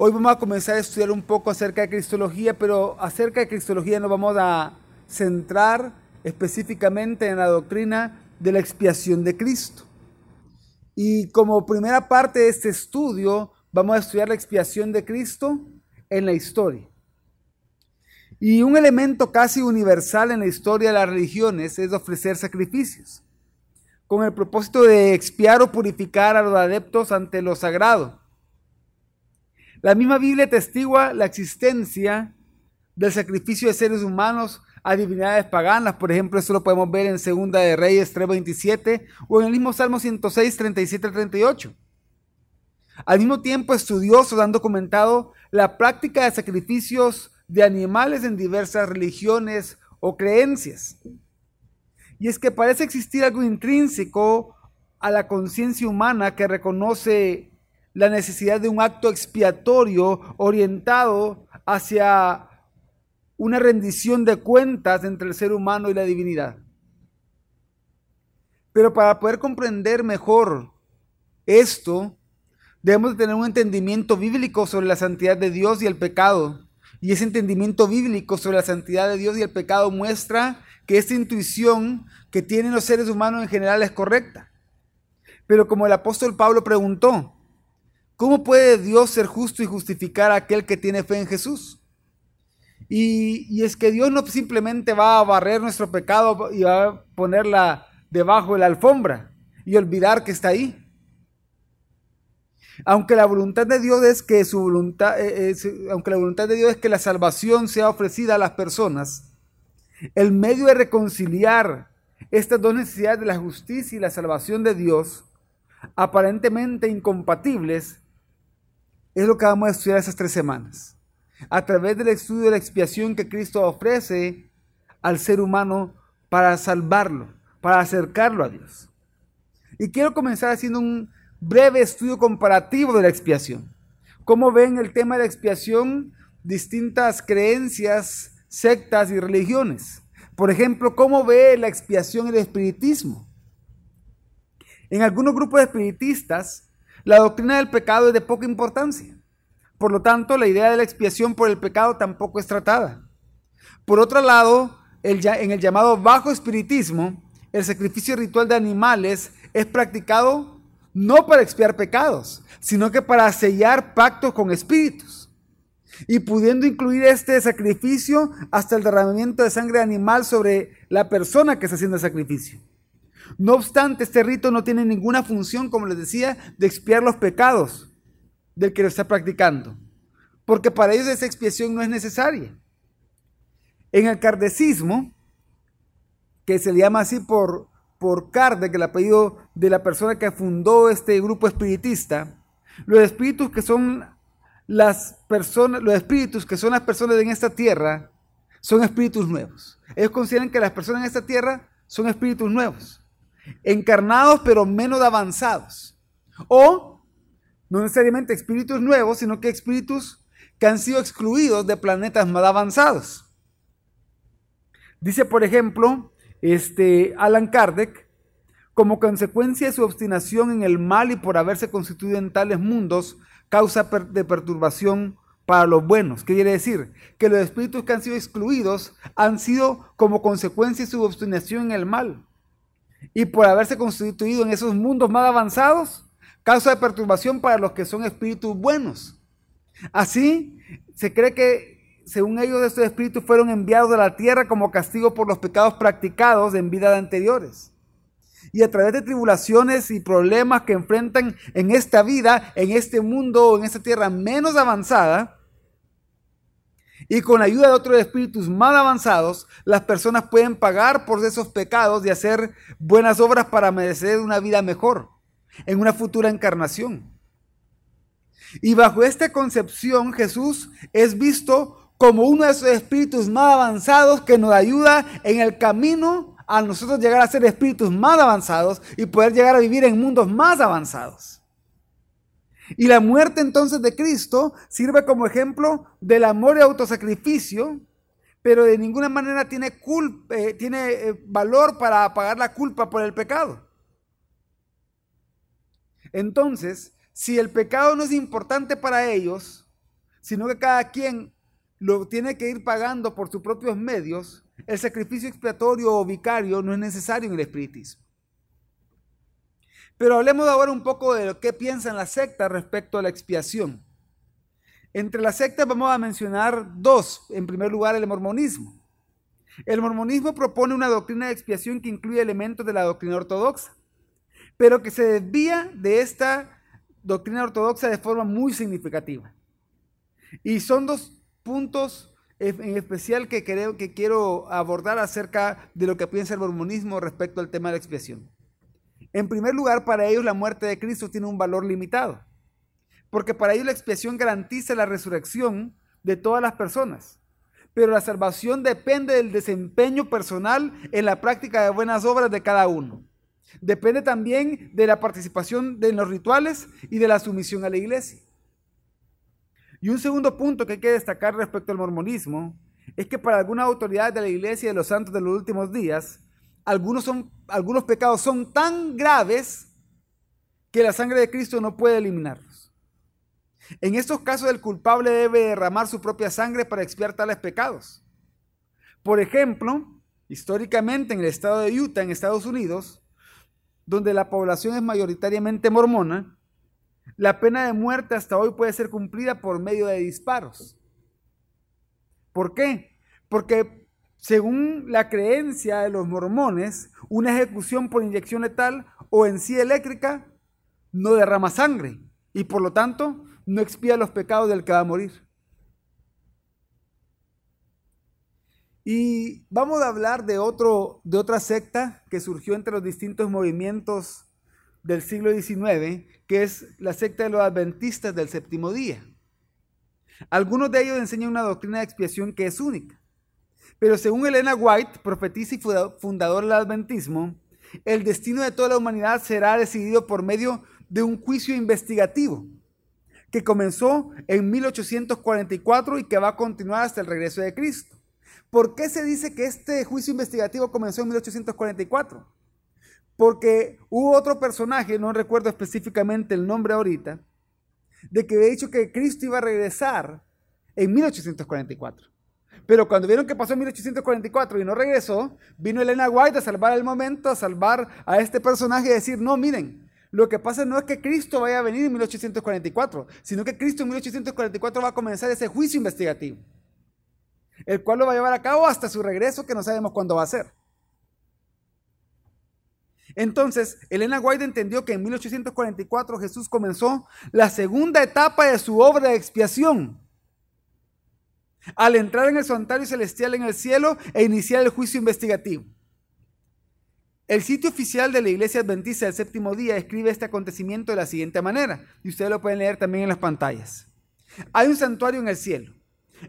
Hoy vamos a comenzar a estudiar un poco acerca de Cristología, pero acerca de Cristología nos vamos a centrar específicamente en la doctrina de la expiación de Cristo. Y como primera parte de este estudio, vamos a estudiar la expiación de Cristo en la historia. Y un elemento casi universal en la historia de las religiones es ofrecer sacrificios, con el propósito de expiar o purificar a los adeptos ante lo sagrado. La misma Biblia testigua la existencia del sacrificio de seres humanos a divinidades paganas. Por ejemplo, eso lo podemos ver en Segunda de Reyes 3.27 o en el mismo Salmo 106, 37 38. Al mismo tiempo, estudiosos han documentado la práctica de sacrificios de animales en diversas religiones o creencias. Y es que parece existir algo intrínseco a la conciencia humana que reconoce la necesidad de un acto expiatorio orientado hacia una rendición de cuentas entre el ser humano y la divinidad. Pero para poder comprender mejor esto, debemos tener un entendimiento bíblico sobre la santidad de Dios y el pecado. Y ese entendimiento bíblico sobre la santidad de Dios y el pecado muestra que esta intuición que tienen los seres humanos en general es correcta. Pero como el apóstol Pablo preguntó, ¿Cómo puede Dios ser justo y justificar a aquel que tiene fe en Jesús? Y, es que Dios no simplemente va a barrer nuestro pecado y va a ponerla debajo de la alfombra y olvidar que está ahí. Aunque la voluntad de Dios es que su voluntad, eh, aunque la voluntad de Dios es que la salvación sea ofrecida a las personas, el medio de reconciliar estas dos necesidades de la justicia y la salvación de Dios, aparentemente incompatibles, es lo que vamos a estudiar esas tres semanas. A través del estudio de la expiación que Cristo ofrece al ser humano para salvarlo, para acercarlo a Dios. Y quiero comenzar haciendo un breve estudio comparativo de la expiación. ¿Cómo ven el tema de la expiación distintas creencias, sectas y religiones? Por ejemplo, ¿cómo ve la expiación el espiritismo? En algunos grupos espiritistas, la doctrina del pecado es de poca importancia. Por lo tanto, la idea de la expiación por el pecado tampoco es tratada. Por otro lado, en el llamado bajo espiritismo, el sacrificio ritual de animales es practicado no para expiar pecados, sino que para sellar pactos con espíritus. Y pudiendo incluir este sacrificio hasta el derramamiento de sangre animal sobre la persona que está haciendo el sacrificio. No obstante, este rito no tiene ninguna función, como les decía, de expiar los pecados del que lo está practicando, porque para ellos esa expiación no es necesaria. En el cardecismo, que se le llama así por, por Kardec, el apellido de la persona que fundó este grupo espiritista, los espíritus que son las personas, los espíritus que son las personas en esta tierra, son espíritus nuevos. Ellos consideran que las personas en esta tierra son espíritus nuevos encarnados pero menos avanzados. O no necesariamente espíritus nuevos, sino que espíritus que han sido excluidos de planetas más avanzados. Dice, por ejemplo, este Alan Kardec, como consecuencia de su obstinación en el mal y por haberse constituido en tales mundos, causa de perturbación para los buenos. ¿Qué quiere decir? Que los espíritus que han sido excluidos han sido como consecuencia de su obstinación en el mal y por haberse constituido en esos mundos más avanzados, causa de perturbación para los que son espíritus buenos. Así, se cree que, según ellos, estos espíritus fueron enviados a la tierra como castigo por los pecados practicados en vidas anteriores. Y a través de tribulaciones y problemas que enfrentan en esta vida, en este mundo, en esta tierra menos avanzada, y con la ayuda de otros espíritus más avanzados, las personas pueden pagar por esos pecados y hacer buenas obras para merecer una vida mejor en una futura encarnación. Y bajo esta concepción Jesús es visto como uno de esos espíritus más avanzados que nos ayuda en el camino a nosotros llegar a ser espíritus más avanzados y poder llegar a vivir en mundos más avanzados. Y la muerte entonces de Cristo sirve como ejemplo del amor y autosacrificio, pero de ninguna manera tiene, eh, tiene eh, valor para pagar la culpa por el pecado. Entonces, si el pecado no es importante para ellos, sino que cada quien lo tiene que ir pagando por sus propios medios, el sacrificio expiatorio o vicario no es necesario en el espiritismo. Pero hablemos ahora un poco de lo que piensan las sectas respecto a la expiación. Entre las sectas vamos a mencionar dos. En primer lugar, el mormonismo. El mormonismo propone una doctrina de expiación que incluye elementos de la doctrina ortodoxa, pero que se desvía de esta doctrina ortodoxa de forma muy significativa. Y son dos puntos en especial que, creo, que quiero abordar acerca de lo que piensa el mormonismo respecto al tema de la expiación. En primer lugar, para ellos la muerte de Cristo tiene un valor limitado, porque para ellos la expiación garantiza la resurrección de todas las personas, pero la salvación depende del desempeño personal en la práctica de buenas obras de cada uno. Depende también de la participación de los rituales y de la sumisión a la iglesia. Y un segundo punto que hay que destacar respecto al mormonismo es que para algunas autoridades de la iglesia y de los santos de los últimos días, algunos, son, algunos pecados son tan graves que la sangre de Cristo no puede eliminarlos. En estos casos el culpable debe derramar su propia sangre para expiar tales pecados. Por ejemplo, históricamente en el estado de Utah, en Estados Unidos, donde la población es mayoritariamente mormona, la pena de muerte hasta hoy puede ser cumplida por medio de disparos. ¿Por qué? Porque según la creencia de los mormones, una ejecución por inyección letal o en sí eléctrica no derrama sangre y por lo tanto no expía los pecados del que va a morir. Y vamos a hablar de, otro, de otra secta que surgió entre los distintos movimientos del siglo XIX, que es la secta de los adventistas del séptimo día. Algunos de ellos enseñan una doctrina de expiación que es única. Pero según Elena White, profetisa y fundadora del adventismo, el destino de toda la humanidad será decidido por medio de un juicio investigativo que comenzó en 1844 y que va a continuar hasta el regreso de Cristo. ¿Por qué se dice que este juicio investigativo comenzó en 1844? Porque hubo otro personaje, no recuerdo específicamente el nombre ahorita, de que había dicho que Cristo iba a regresar en 1844. Pero cuando vieron que pasó en 1844 y no regresó, vino Elena White a salvar el momento, a salvar a este personaje y decir, no, miren, lo que pasa no es que Cristo vaya a venir en 1844, sino que Cristo en 1844 va a comenzar ese juicio investigativo, el cual lo va a llevar a cabo hasta su regreso, que no sabemos cuándo va a ser. Entonces, Elena White entendió que en 1844 Jesús comenzó la segunda etapa de su obra de expiación. Al entrar en el santuario celestial en el cielo e iniciar el juicio investigativo. El sitio oficial de la Iglesia Adventista del Séptimo Día escribe este acontecimiento de la siguiente manera, y ustedes lo pueden leer también en las pantallas. Hay un santuario en el cielo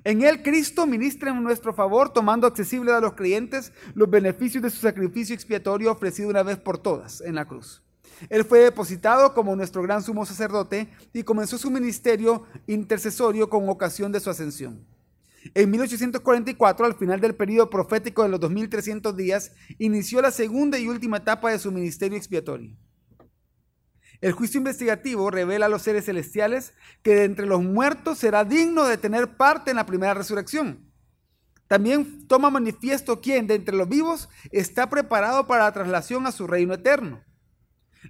en él Cristo ministra en nuestro favor, tomando accesible a los creyentes los beneficios de su sacrificio expiatorio ofrecido una vez por todas en la cruz. Él fue depositado como nuestro gran sumo sacerdote y comenzó su ministerio intercesorio con ocasión de su ascensión. En 1844, al final del periodo profético de los 2300 días, inició la segunda y última etapa de su ministerio expiatorio. El juicio investigativo revela a los seres celestiales que de entre los muertos será digno de tener parte en la primera resurrección. También toma manifiesto quien de entre los vivos está preparado para la traslación a su reino eterno.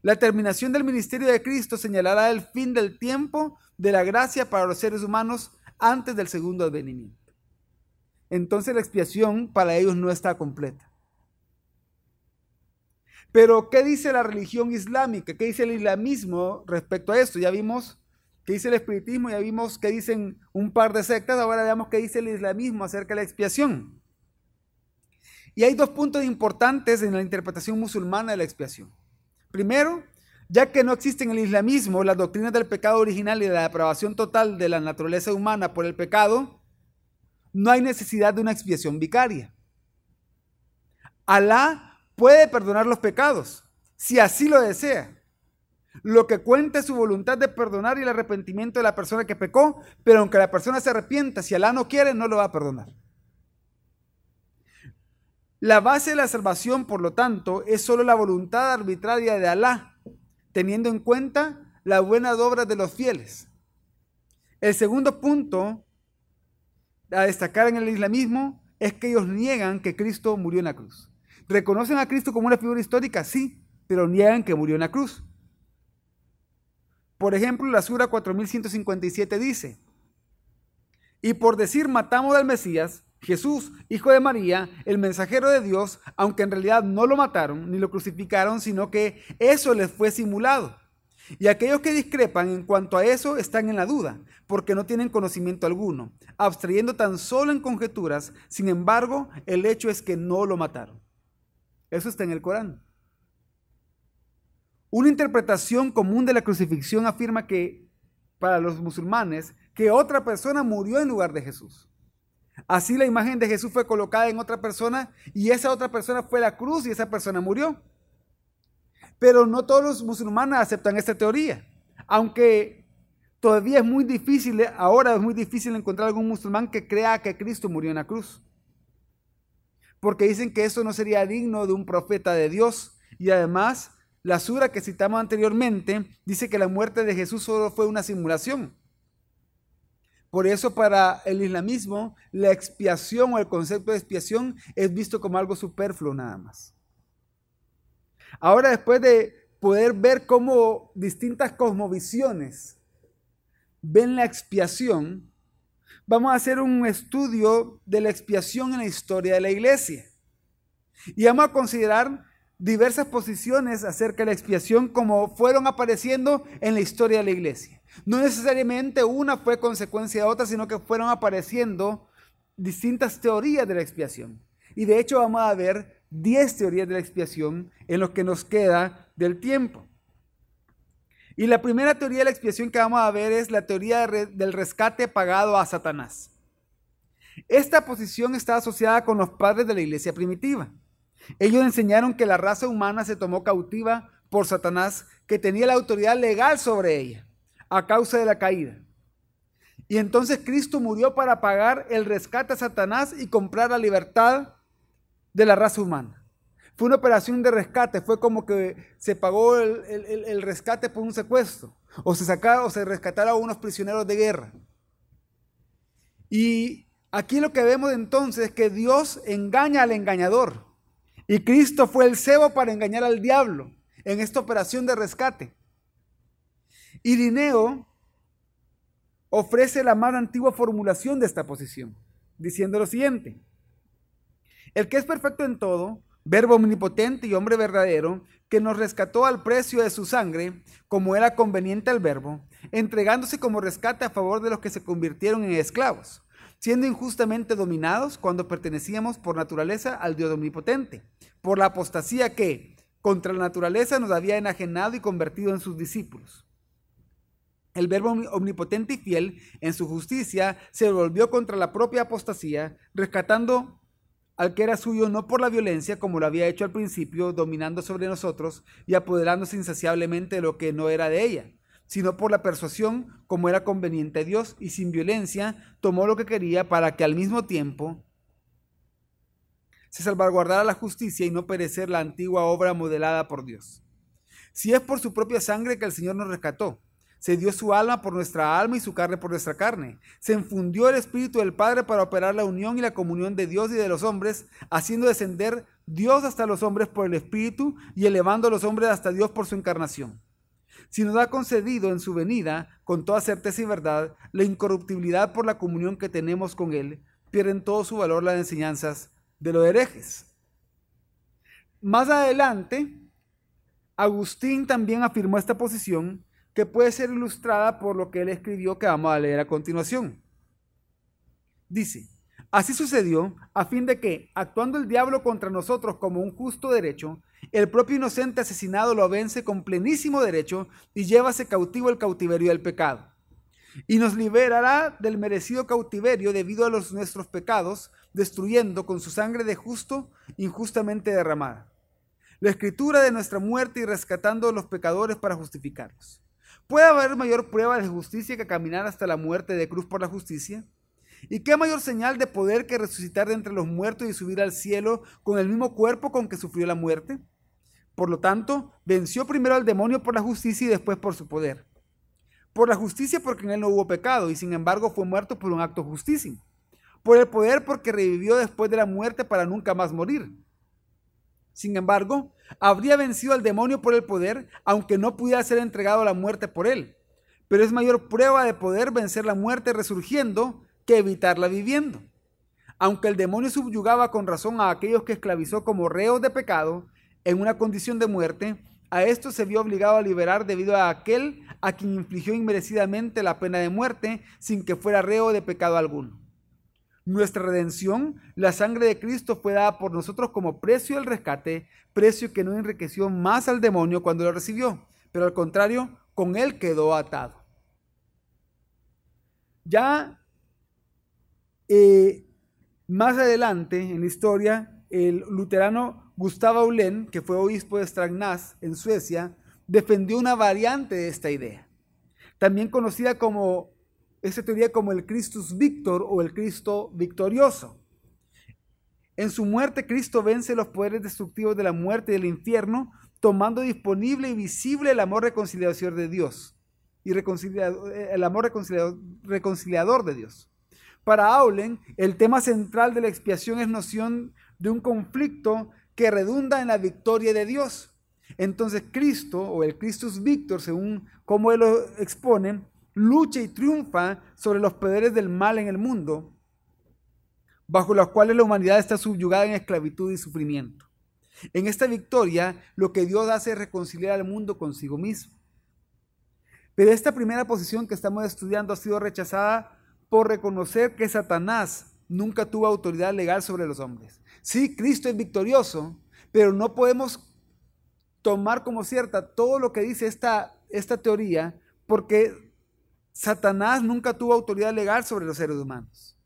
La terminación del ministerio de Cristo señalará el fin del tiempo de la gracia para los seres humanos antes del segundo advenimiento. Entonces la expiación para ellos no está completa. Pero, ¿qué dice la religión islámica? ¿Qué dice el islamismo respecto a esto? Ya vimos qué dice el espiritismo, ya vimos qué dicen un par de sectas, ahora veamos qué dice el islamismo acerca de la expiación. Y hay dos puntos importantes en la interpretación musulmana de la expiación. Primero, ya que no existe en el islamismo las doctrinas del pecado original y de la depravación total de la naturaleza humana por el pecado, no hay necesidad de una expiación vicaria. Alá puede perdonar los pecados, si así lo desea. Lo que cuenta es su voluntad de perdonar y el arrepentimiento de la persona que pecó, pero aunque la persona se arrepienta, si Alá no quiere, no lo va a perdonar. La base de la salvación, por lo tanto, es solo la voluntad arbitraria de Alá, teniendo en cuenta la buena obra de los fieles. El segundo punto a destacar en el islamismo es que ellos niegan que Cristo murió en la cruz. ¿Reconocen a Cristo como una figura histórica? Sí, pero niegan que murió en la cruz. Por ejemplo, la Sura 4157 dice, y por decir matamos al Mesías, Jesús, hijo de María, el mensajero de Dios, aunque en realidad no lo mataron ni lo crucificaron, sino que eso les fue simulado. Y aquellos que discrepan en cuanto a eso están en la duda, porque no tienen conocimiento alguno, abstrayendo tan solo en conjeturas, sin embargo, el hecho es que no lo mataron. Eso está en el Corán. Una interpretación común de la crucifixión afirma que, para los musulmanes, que otra persona murió en lugar de Jesús. Así la imagen de Jesús fue colocada en otra persona y esa otra persona fue la cruz y esa persona murió. Pero no todos los musulmanes aceptan esta teoría, aunque todavía es muy difícil, ahora es muy difícil encontrar algún musulmán que crea que Cristo murió en la cruz. Porque dicen que eso no sería digno de un profeta de Dios y además la sura que citamos anteriormente dice que la muerte de Jesús solo fue una simulación. Por eso para el islamismo la expiación o el concepto de expiación es visto como algo superfluo nada más. Ahora después de poder ver cómo distintas cosmovisiones ven la expiación, vamos a hacer un estudio de la expiación en la historia de la iglesia. Y vamos a considerar diversas posiciones acerca de la expiación como fueron apareciendo en la historia de la iglesia. No necesariamente una fue consecuencia de otra, sino que fueron apareciendo distintas teorías de la expiación. Y de hecho vamos a ver 10 teorías de la expiación en lo que nos queda del tiempo. Y la primera teoría de la expiación que vamos a ver es la teoría del rescate pagado a Satanás. Esta posición está asociada con los padres de la iglesia primitiva. Ellos enseñaron que la raza humana se tomó cautiva por Satanás, que tenía la autoridad legal sobre ella a causa de la caída. Y entonces Cristo murió para pagar el rescate a Satanás y comprar la libertad de la raza humana. Fue una operación de rescate, fue como que se pagó el, rescate por un secuestro, o se sacaron o se rescataron a unos prisioneros de guerra. Y aquí lo que vemos entonces es que Dios engaña al engañador. Y Cristo fue el cebo para engañar al diablo en esta operación de rescate. Irineo ofrece la más antigua formulación de esta posición, diciendo lo siguiente. El que es perfecto en todo, verbo omnipotente y hombre verdadero, que nos rescató al precio de su sangre, como era conveniente al verbo, entregándose como rescate a favor de los que se convirtieron en esclavos, siendo injustamente dominados cuando pertenecíamos por naturaleza al Dios omnipotente, por la apostasía que, contra la naturaleza, nos había enajenado y convertido en sus discípulos el verbo omnipotente y fiel en su justicia se volvió contra la propia apostasía, rescatando al que era suyo no por la violencia como lo había hecho al principio, dominando sobre nosotros y apoderándose insaciablemente de lo que no era de ella, sino por la persuasión como era conveniente a Dios y sin violencia tomó lo que quería para que al mismo tiempo se salvaguardara la justicia y no perecer la antigua obra modelada por Dios. Si es por su propia sangre que el Señor nos rescató, se dio su alma por nuestra alma y su carne por nuestra carne. Se infundió el Espíritu del Padre para operar la unión y la comunión de Dios y de los hombres, haciendo descender Dios hasta los hombres por el Espíritu y elevando a los hombres hasta Dios por su encarnación. Si nos ha concedido en su venida, con toda certeza y verdad, la incorruptibilidad por la comunión que tenemos con Él, pierden todo su valor las enseñanzas de los herejes. Más adelante, Agustín también afirmó esta posición que puede ser ilustrada por lo que él escribió que vamos a leer a continuación. Dice, así sucedió a fin de que, actuando el diablo contra nosotros como un justo derecho, el propio inocente asesinado lo vence con plenísimo derecho y llévase cautivo el cautiverio del pecado. Y nos liberará del merecido cautiverio debido a los nuestros pecados, destruyendo con su sangre de justo injustamente derramada. La escritura de nuestra muerte y rescatando a los pecadores para justificarlos. ¿Puede haber mayor prueba de justicia que caminar hasta la muerte de cruz por la justicia? ¿Y qué mayor señal de poder que resucitar de entre los muertos y subir al cielo con el mismo cuerpo con que sufrió la muerte? Por lo tanto, venció primero al demonio por la justicia y después por su poder. Por la justicia porque en él no hubo pecado y sin embargo fue muerto por un acto justísimo. Por el poder porque revivió después de la muerte para nunca más morir. Sin embargo, habría vencido al demonio por el poder, aunque no pudiera ser entregado a la muerte por él. Pero es mayor prueba de poder vencer la muerte resurgiendo que evitarla viviendo. Aunque el demonio subyugaba con razón a aquellos que esclavizó como reos de pecado en una condición de muerte, a esto se vio obligado a liberar debido a aquel a quien infligió inmerecidamente la pena de muerte sin que fuera reo de pecado alguno. Nuestra redención, la sangre de Cristo fue dada por nosotros como precio del rescate, precio que no enriqueció más al demonio cuando lo recibió, pero al contrario, con él quedó atado. Ya eh, más adelante en la historia, el luterano Gustavo Aulén, que fue obispo de Strängnäs en Suecia, defendió una variante de esta idea, también conocida como esta teoría como el Christus Victor o el Cristo victorioso. En su muerte, Cristo vence los poderes destructivos de la muerte y del infierno, tomando disponible y visible el amor reconciliador de Dios y el amor reconciliador, reconciliador de Dios. Para Aulen, el tema central de la expiación es noción de un conflicto que redunda en la victoria de Dios. Entonces Cristo, o el Christus Victor, según como él lo expone, lucha y triunfa sobre los poderes del mal en el mundo, bajo los cuales la humanidad está subyugada en esclavitud y sufrimiento. En esta victoria, lo que Dios hace es reconciliar al mundo consigo mismo. Pero esta primera posición que estamos estudiando ha sido rechazada por reconocer que Satanás nunca tuvo autoridad legal sobre los hombres. Sí, Cristo es victorioso, pero no podemos tomar como cierta todo lo que dice esta, esta teoría porque Satanás nunca tuvo autoridad legal sobre los seres humanos.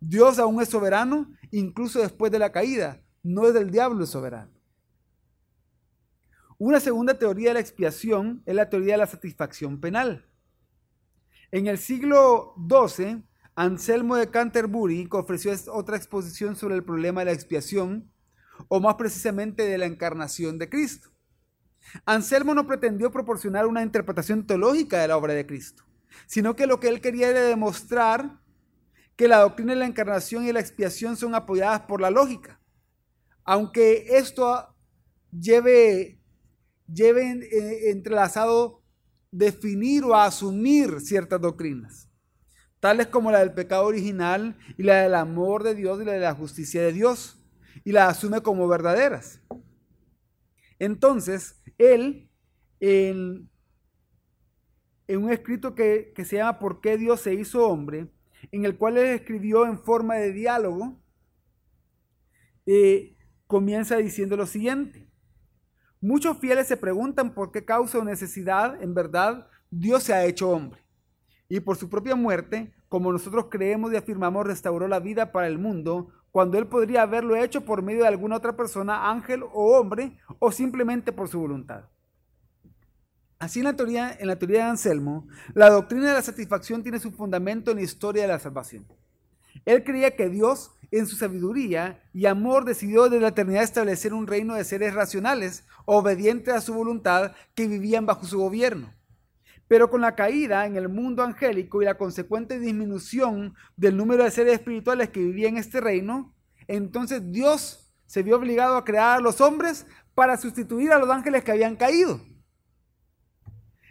Dios aún es soberano, incluso después de la caída. No es del diablo el soberano. Una segunda teoría de la expiación es la teoría de la satisfacción penal. En el siglo XII, Anselmo de Canterbury ofreció otra exposición sobre el problema de la expiación, o más precisamente de la encarnación de Cristo. Anselmo no pretendió proporcionar una interpretación teológica de la obra de Cristo, sino que lo que él quería era demostrar que la doctrina de la encarnación y la expiación son apoyadas por la lógica, aunque esto lleve, lleve entrelazado definir o asumir ciertas doctrinas tales como la del pecado original y la del amor de Dios y la de la justicia de Dios, y la asume como verdaderas. Entonces, él, en, un escrito que, se llama ¿Por qué Dios se hizo hombre?, en el cual él escribió en forma de diálogo, eh, comienza diciendo lo siguiente. Muchos fieles se preguntan por qué causa o necesidad, en verdad, Dios se ha hecho hombre y por su propia muerte, como nosotros creemos y afirmamos, restauró la vida para el mundo, cuando él podría haberlo hecho por medio de alguna otra persona, ángel o hombre, o simplemente por su voluntad. Así en la teoría, en la teoría de Anselmo, la doctrina de la satisfacción tiene su fundamento en la historia de la salvación. Él creía que Dios, en su sabiduría y amor, decidió desde la eternidad establecer un reino de seres racionales, obedientes a su voluntad, que vivían bajo su gobierno. Pero con la caída en el mundo angélico y la consecuente disminución del número de seres espirituales que vivían en este reino, entonces Dios se vio obligado a crear a los hombres para sustituir a los ángeles que habían caído.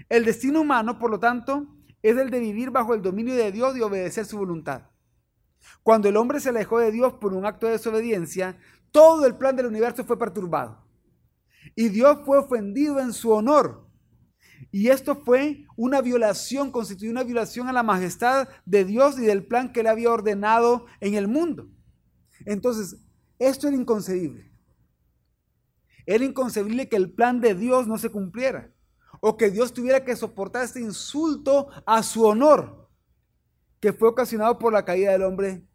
El destino humano, por lo tanto, es el de vivir bajo el dominio de Dios y obedecer su voluntad. Cuando el hombre se alejó de Dios por un acto de desobediencia, todo el plan del universo fue perturbado. Y Dios fue ofendido en su honor y esto fue una violación, constituyó una violación a la majestad de Dios y del plan que él había ordenado en el mundo. Entonces, esto era inconcebible. Era inconcebible que el plan de Dios no se cumpliera que Dios tuviera que soportar este insulto a su honor que fue ocasionado por la caída del hombre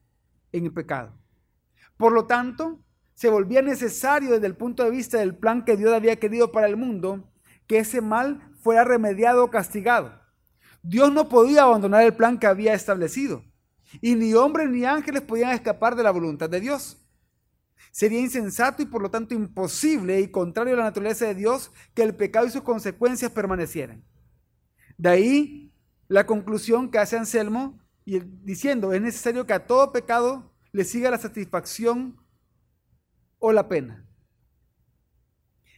en el pecado. Por lo tanto, se volvía necesario desde el punto de vista del plan que Dios había querido para el mundo que ese mal fuera remediado o castigado. Dios no podía abandonar el plan que había establecido. Y ni hombres ni ángeles podían escapar de la voluntad de Dios. Sería insensato y por lo tanto imposible y contrario a la naturaleza de Dios que el pecado y sus consecuencias permanecieran. De ahí la conclusión que hace Anselmo y diciendo, es necesario que a todo pecado le siga la satisfacción o la pena.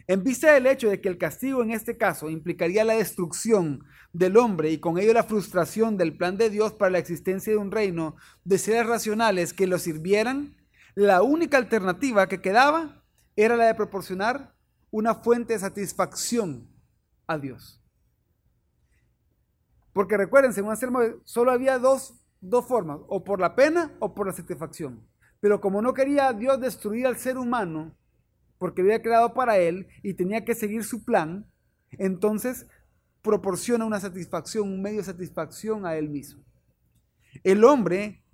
En vista del hecho de que el castigo en este caso implicaría la destrucción del hombre y con ello la frustración del plan de Dios para la existencia de un reino de seres racionales que lo sirvieran, la única alternativa que quedaba era la de proporcionar una fuente de satisfacción a Dios. Porque recuerden, según Anselmo, solo había dos, dos formas, o por la pena o por la satisfacción. Pero como no quería Dios destruir al ser humano, porque había creado para él y tenía que seguir su plan, entonces proporciona una satisfacción, un medio de satisfacción a él mismo. El hombre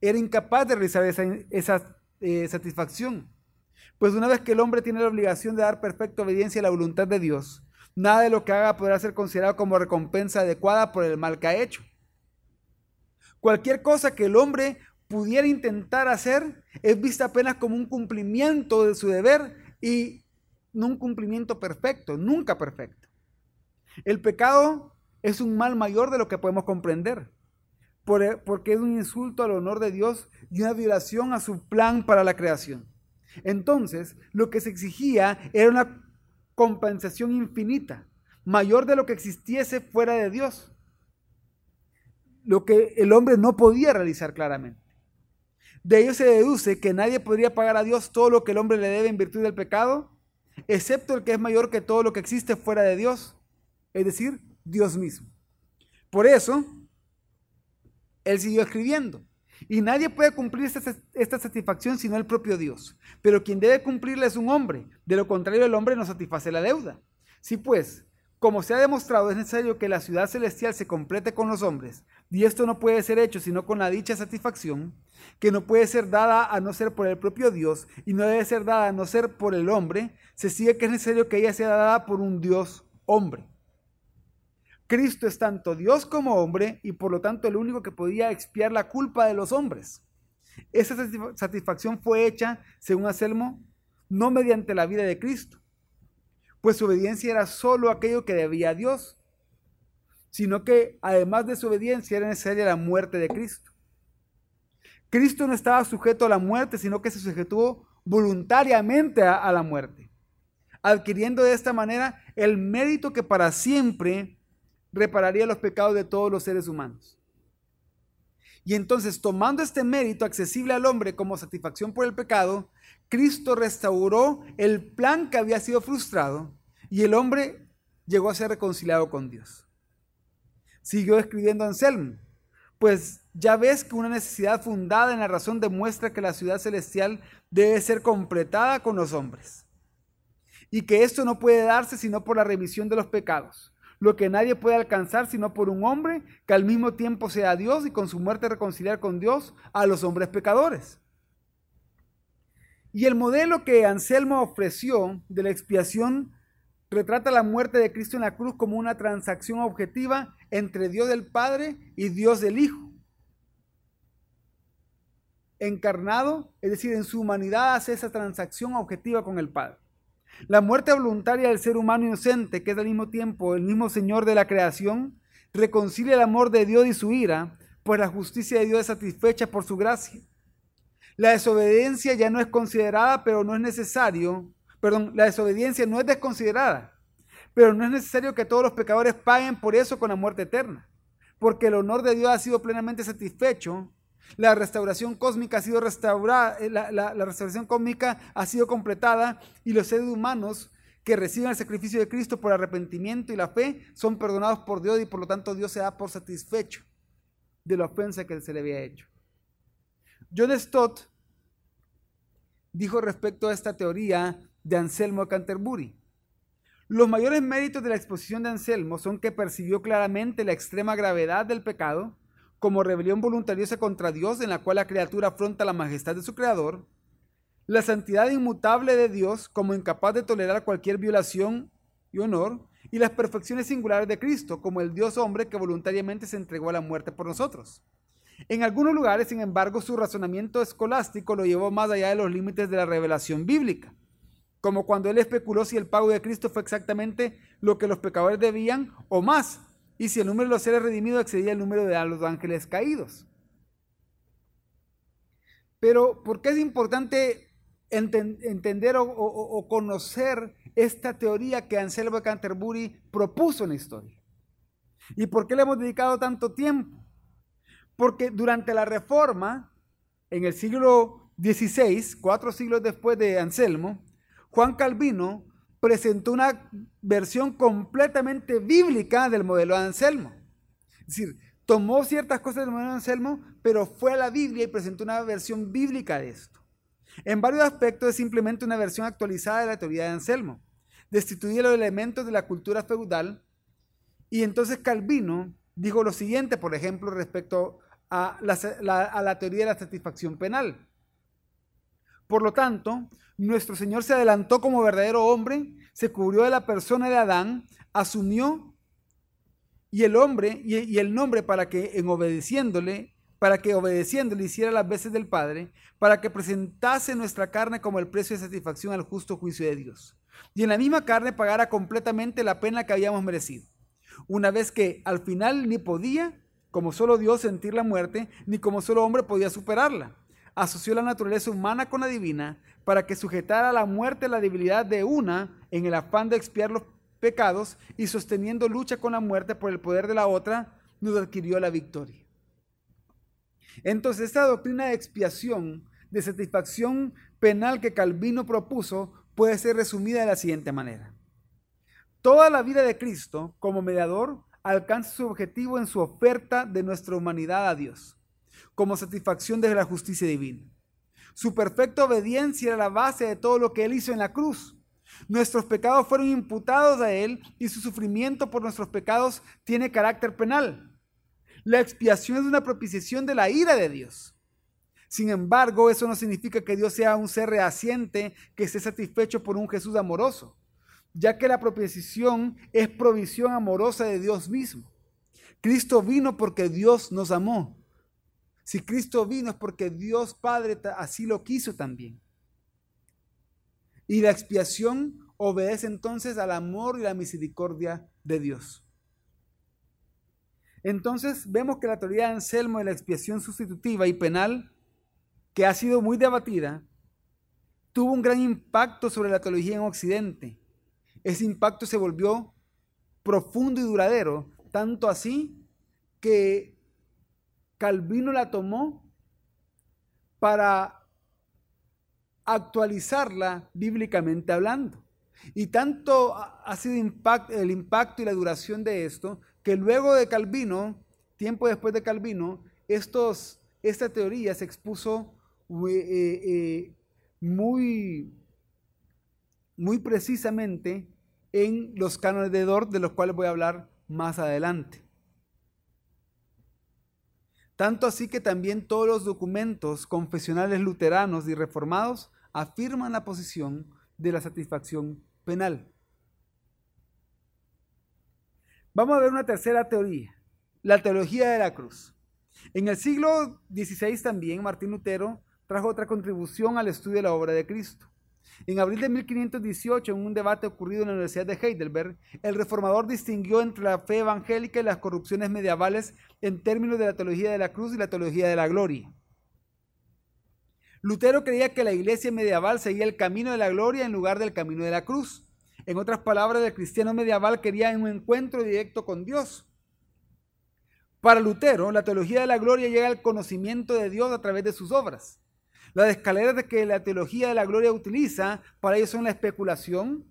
era incapaz de realizar esa, eh, satisfacción, pues una vez que el hombre tiene la obligación de dar perfecta obediencia a la voluntad de Dios, nada de lo que haga podrá ser considerado como recompensa adecuada por el mal que ha hecho. Cualquier cosa que el hombre pudiera intentar hacer es vista apenas como un cumplimiento de su deber y no un cumplimiento perfecto, nunca perfecto. El pecado es un mal mayor de lo que podemos comprender, porque es un insulto al honor de Dios y una violación a su plan para la creación. Entonces, lo que se exigía era una compensación infinita, mayor de lo que existiese fuera de Dios, lo que el hombre no podía realizar claramente. De ello se deduce que nadie podría pagar a Dios todo lo que el hombre le debe en virtud del pecado, excepto el que es mayor que todo lo que existe fuera de Dios, es decir, Dios mismo. Por eso, él siguió escribiendo. Y nadie puede cumplir esta, satisfacción sino el propio Dios. Pero quien debe cumplirla es un hombre. De lo contrario, el hombre no satisface la deuda. Si pues como se ha demostrado, es necesario que la ciudad celestial se complete con los hombres, y esto no puede ser hecho sino con la dicha satisfacción, que no puede ser dada a no ser por el propio Dios, y no debe ser dada a no ser por el hombre, se sigue que es necesario que ella sea dada por un Dios hombre. Cristo es tanto Dios como hombre, y por lo tanto el único que podía expiar la culpa de los hombres. Esa satisfacción fue hecha, según Anselmo, no mediante la vida de Cristo, pues su obediencia era solo aquello que debía a Dios, sino que además de su obediencia era necesaria la muerte de Cristo. Cristo no estaba sujeto a la muerte, sino que se sujetó voluntariamente a, a la muerte, adquiriendo de esta manera el mérito que para siempre repararía los pecados de todos los seres humanos. Y entonces, tomando este mérito accesible al hombre como satisfacción por el pecado, Cristo restauró el plan que había sido frustrado y el hombre llegó a ser reconciliado con Dios. Siguió escribiendo Anselmo, pues ya ves que una necesidad fundada en la razón demuestra que la ciudad celestial debe ser completada con los hombres y que esto no puede darse sino por la remisión de los pecados, lo que nadie puede alcanzar sino por un hombre que al mismo tiempo sea Dios y con su muerte reconciliar con Dios a los hombres pecadores. Y el modelo que Anselmo ofreció de la expiación retrata la muerte de Cristo en la cruz como una transacción objetiva entre Dios del Padre y Dios del Hijo. Encarnado, es decir, en su humanidad hace esa transacción objetiva con el Padre. La muerte voluntaria del ser humano inocente, que es al mismo tiempo el mismo Señor de la creación, reconcilia el amor de Dios y su ira, pues la justicia de Dios es satisfecha por su gracia. La desobediencia ya no es considerada, pero no es necesario. Perdón, la desobediencia no es desconsiderada, pero no es necesario que todos los pecadores paguen por eso con la muerte eterna, porque el honor de Dios ha sido plenamente satisfecho. La restauración cósmica ha sido restaurada, eh, la, restauración cósmica ha sido completada y los seres humanos que reciben el sacrificio de Cristo por arrepentimiento y la fe son perdonados por Dios y por lo tanto Dios se da por satisfecho de la ofensa que se le había hecho. John Stott dijo respecto a esta teoría de Anselmo de Canterbury. Los mayores méritos de la exposición de Anselmo son que percibió claramente la extrema gravedad del pecado como rebelión voluntariosa contra Dios en la cual la criatura afronta la majestad de su creador, la santidad inmutable de Dios como incapaz de tolerar cualquier violación y honor, y las perfecciones singulares de Cristo como el Dios hombre que voluntariamente se entregó a la muerte por nosotros. En algunos lugares, sin embargo, su razonamiento escolástico lo llevó más allá de los límites de la revelación bíblica, como cuando él especuló si el pago de Cristo fue exactamente lo que los pecadores debían o más, y si el número de los seres redimidos excedía el número de los ángeles caídos. Pero, ¿por qué es importante entender o, conocer esta teoría que Anselmo de Canterbury propuso en la historia? ¿Y por qué le hemos dedicado tanto tiempo? Porque durante la Reforma, en el siglo XVI, cuatro siglos después de Anselmo, Juan Calvino presentó una versión completamente bíblica del modelo de Anselmo. Es decir, tomó ciertas cosas del modelo de Anselmo, pero fue a la Biblia y presentó una versión bíblica de esto. En varios aspectos es simplemente una versión actualizada de la teoría de Anselmo. Destituye los elementos de la cultura feudal y entonces Calvino dijo lo siguiente, por ejemplo, respecto a la, teoría de la satisfacción penal. Por lo tanto, nuestro Señor se adelantó como verdadero hombre, se cubrió de la persona de Adán, asumió y el hombre y, el nombre para que en obedeciéndole, para que obedeciéndole hiciera las veces del Padre, para que presentase nuestra carne como el precio de satisfacción al justo juicio de Dios. Y en la misma carne pagara completamente la pena que habíamos merecido. Una vez que al final ni podía, como solo Dios, sentir la muerte, ni como solo hombre podía superarla asoció la naturaleza humana con la divina para que sujetara a la muerte la debilidad de una en el afán de expiar los pecados y sosteniendo lucha con la muerte por el poder de la otra, nos adquirió la victoria. Entonces, esta doctrina de expiación, de satisfacción penal que Calvino propuso, puede ser resumida de la siguiente manera. Toda la vida de Cristo como mediador alcanza su objetivo en su oferta de nuestra humanidad a Dios como satisfacción de la justicia divina. Su perfecta obediencia era la base de todo lo que Él hizo en la cruz. Nuestros pecados fueron imputados a Él y su sufrimiento por nuestros pecados tiene carácter penal. La expiación es una propiciación de la ira de Dios. Sin embargo, eso no significa que Dios sea un ser rehaciente que esté satisfecho por un Jesús amoroso, ya que la propiciación es provisión amorosa de Dios mismo. Cristo vino porque Dios nos amó si Cristo vino es porque Dios Padre así lo quiso también. Y la expiación obedece entonces al amor y la misericordia de Dios. Entonces vemos que la teoría de Anselmo de la expiación sustitutiva y penal, que ha sido muy debatida, tuvo un gran impacto sobre la teología en Occidente. Ese impacto se volvió profundo y duradero, tanto así que Calvino la tomó para actualizarla bíblicamente hablando. Y tanto ha sido el impacto y la duración de esto, que luego de Calvino, tiempo después de Calvino, estos, esta teoría se expuso eh, eh, muy, muy precisamente en los cánones de Dort, de los cuales voy a hablar más adelante. Tanto así que también todos los documentos confesionales luteranos y reformados afirman la posición de la satisfacción penal. Vamos a ver una tercera teoría, la teología de la cruz. En el siglo XVI también Martín Lutero trajo otra contribución al estudio de la obra de Cristo. En abril de 1518, en un debate ocurrido en la Universidad de Heidelberg, el reformador distinguió entre la fe evangélica y las corrupciones medievales en términos de la teología de la cruz y la teología de la gloria. Lutero creía que la iglesia medieval seguía el camino de la gloria en lugar del camino de la cruz. En otras palabras, el cristiano medieval quería un encuentro directo con Dios. Para Lutero, la teología de la gloria llega al conocimiento de Dios a través de sus obras. Las escaleras que la teología de la gloria utiliza para ello son la especulación,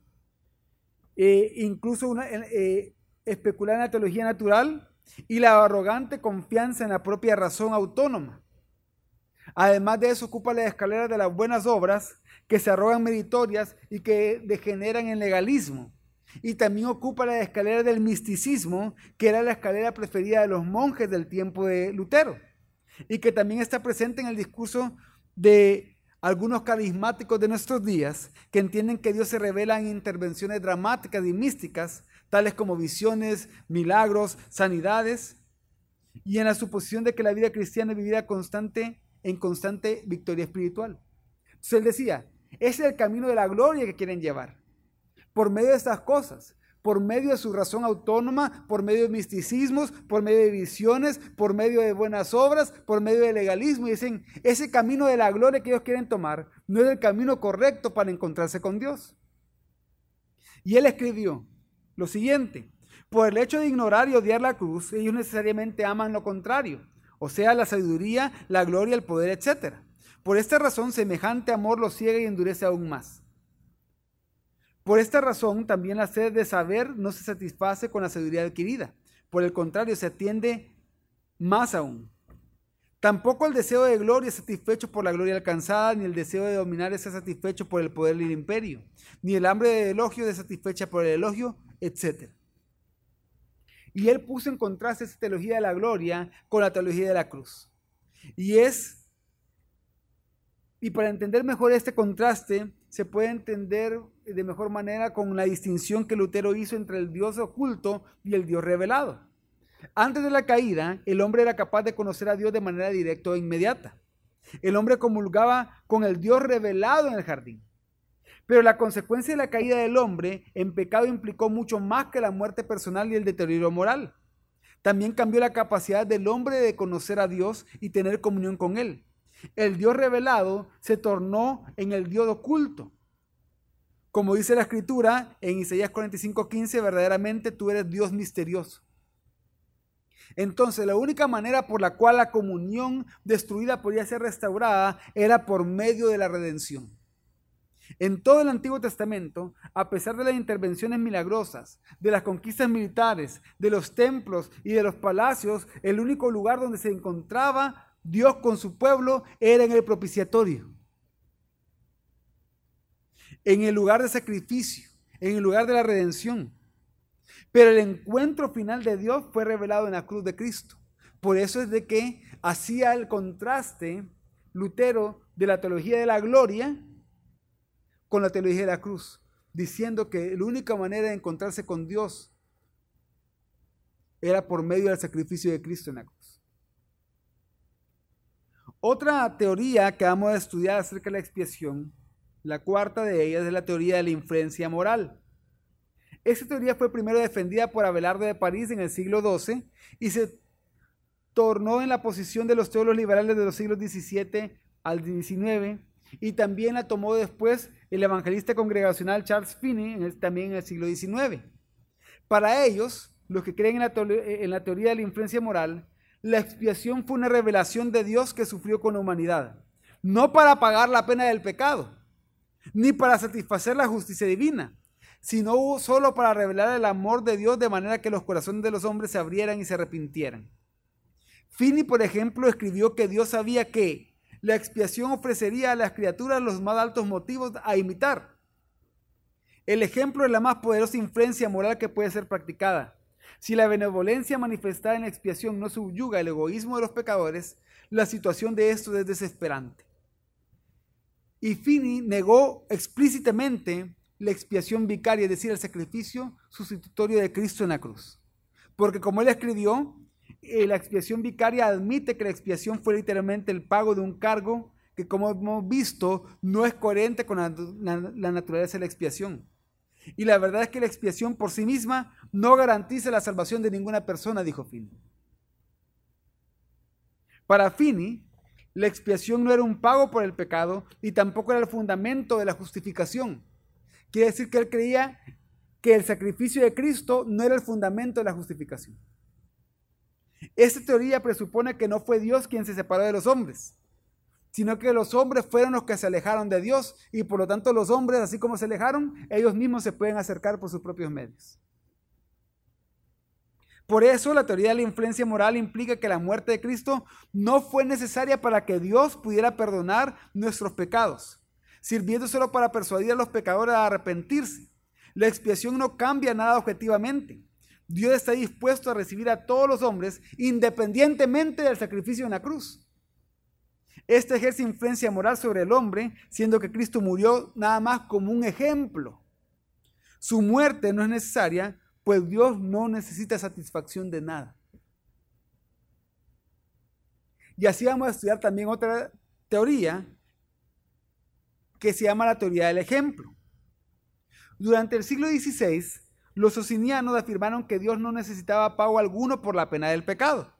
eh, incluso una, eh, especular en la teología natural y la arrogante confianza en la propia razón autónoma. Además de eso, ocupa la escalera de las buenas obras que se arrogan meritorias y que degeneran en legalismo. Y también ocupa la escalera del misticismo, que era la escalera preferida de los monjes del tiempo de Lutero, y que también está presente en el discurso de algunos carismáticos de nuestros días que entienden que Dios se revela en intervenciones dramáticas y místicas, tales como visiones, milagros, sanidades, y en la suposición de que la vida cristiana es vivida constante, en constante victoria espiritual. Entonces él decía, ese es el camino de la gloria que quieren llevar, por medio de estas cosas, por medio de su razón autónoma, por medio de misticismos, por medio de visiones, por medio de buenas obras, por medio de legalismo. Y dicen, ese camino de la gloria que ellos quieren tomar no es el camino correcto para encontrarse con Dios. Y él escribió lo siguiente, por el hecho de ignorar y odiar la cruz, ellos necesariamente aman lo contrario, o sea, la sabiduría, la gloria, el poder, etc. Por esta razón, semejante amor los ciega y endurece aún más. Por esta razón, también la sed de saber no se satisface con la sabiduría adquirida. Por el contrario, se atiende más aún. Tampoco el deseo de gloria es satisfecho por la gloria alcanzada, ni el deseo de dominar es satisfecho por el poder del imperio, ni el hambre de elogio es satisfecha por el elogio, etc. Y él puso en contraste esa teología de la gloria con la teología de la cruz. Y es, y para entender mejor este contraste, se puede entender de mejor manera con la distinción que Lutero hizo entre el Dios oculto y el Dios revelado. Antes de la caída, el hombre era capaz de conocer a Dios de manera directa e inmediata. El hombre comulgaba con el Dios revelado en el jardín. Pero la consecuencia de la caída del hombre en pecado implicó mucho más que la muerte personal y el deterioro moral. También cambió la capacidad del hombre de conocer a Dios y tener comunión con Él. El Dios revelado se tornó en el Dios oculto. Como dice la escritura en Isaías 45:15, verdaderamente tú eres Dios misterioso. Entonces, la única manera por la cual la comunión destruida podía ser restaurada era por medio de la redención. En todo el Antiguo Testamento, a pesar de las intervenciones milagrosas, de las conquistas militares, de los templos y de los palacios, el único lugar donde se encontraba Dios con su pueblo era en el propiciatorio, en el lugar de sacrificio, en el lugar de la redención. Pero el encuentro final de Dios fue revelado en la cruz de Cristo. Por eso es de que hacía el contraste Lutero de la teología de la gloria con la teología de la cruz, diciendo que la única manera de encontrarse con Dios era por medio del sacrificio de Cristo en la cruz. Otra teoría que vamos a estudiar acerca de la expiación, la cuarta de ellas es la teoría de la influencia moral. Esta teoría fue primero defendida por Abelardo de París en el siglo XII y se tornó en la posición de los teólogos liberales de los siglos XVII al XIX y también la tomó después el evangelista congregacional Charles Finney, también en el siglo XIX. Para ellos, los que creen en en la teoría de la influencia moral, la expiación fue una revelación de Dios que sufrió con la humanidad, no para pagar la pena del pecado, ni para satisfacer la justicia divina, sino solo para revelar el amor de Dios de manera que los corazones de los hombres se abrieran y se arrepintieran. Finney, por ejemplo, escribió que Dios sabía que la expiación ofrecería a las criaturas los más altos motivos a imitar. El ejemplo es la más poderosa influencia moral que puede ser practicada. Si la benevolencia manifestada en la expiación no subyuga el egoísmo de los pecadores, la situación de estos es desesperante. Y Fini negó explícitamente la expiación vicaria, es decir, el sacrificio sustitutorio de Cristo en la cruz. Porque como él escribió, eh, la expiación vicaria admite que la expiación fue literalmente el pago de un cargo que como hemos visto no es coherente con la, la naturaleza de la expiación. Y la verdad es que la expiación por sí misma no garantiza la salvación de ninguna persona, dijo Finney. Para Finney, la expiación no era un pago por el pecado y tampoco era el fundamento de la justificación. Quiere decir que él creía que el sacrificio de Cristo no era el fundamento de la justificación. Esta teoría presupone que no fue Dios quien se separó de los hombres, sino que los hombres fueron los que se alejaron de Dios y por lo tanto los hombres, así como se alejaron, ellos mismos se pueden acercar por sus propios medios. Por eso la teoría de la influencia moral implica que la muerte de Cristo no fue necesaria para que Dios pudiera perdonar nuestros pecados, sirviendo solo para persuadir a los pecadores a arrepentirse. La expiación no cambia nada objetivamente. Dios está dispuesto a recibir a todos los hombres independientemente del sacrificio en la cruz. Este ejerce influencia moral sobre el hombre, siendo que Cristo murió nada más como un ejemplo. Su muerte no es necesaria, pues Dios no necesita satisfacción de nada. Y así vamos a estudiar también otra teoría que se llama la teoría del ejemplo. Durante el siglo XVI, los socinianos afirmaron que Dios no necesitaba pago alguno por la pena del pecado.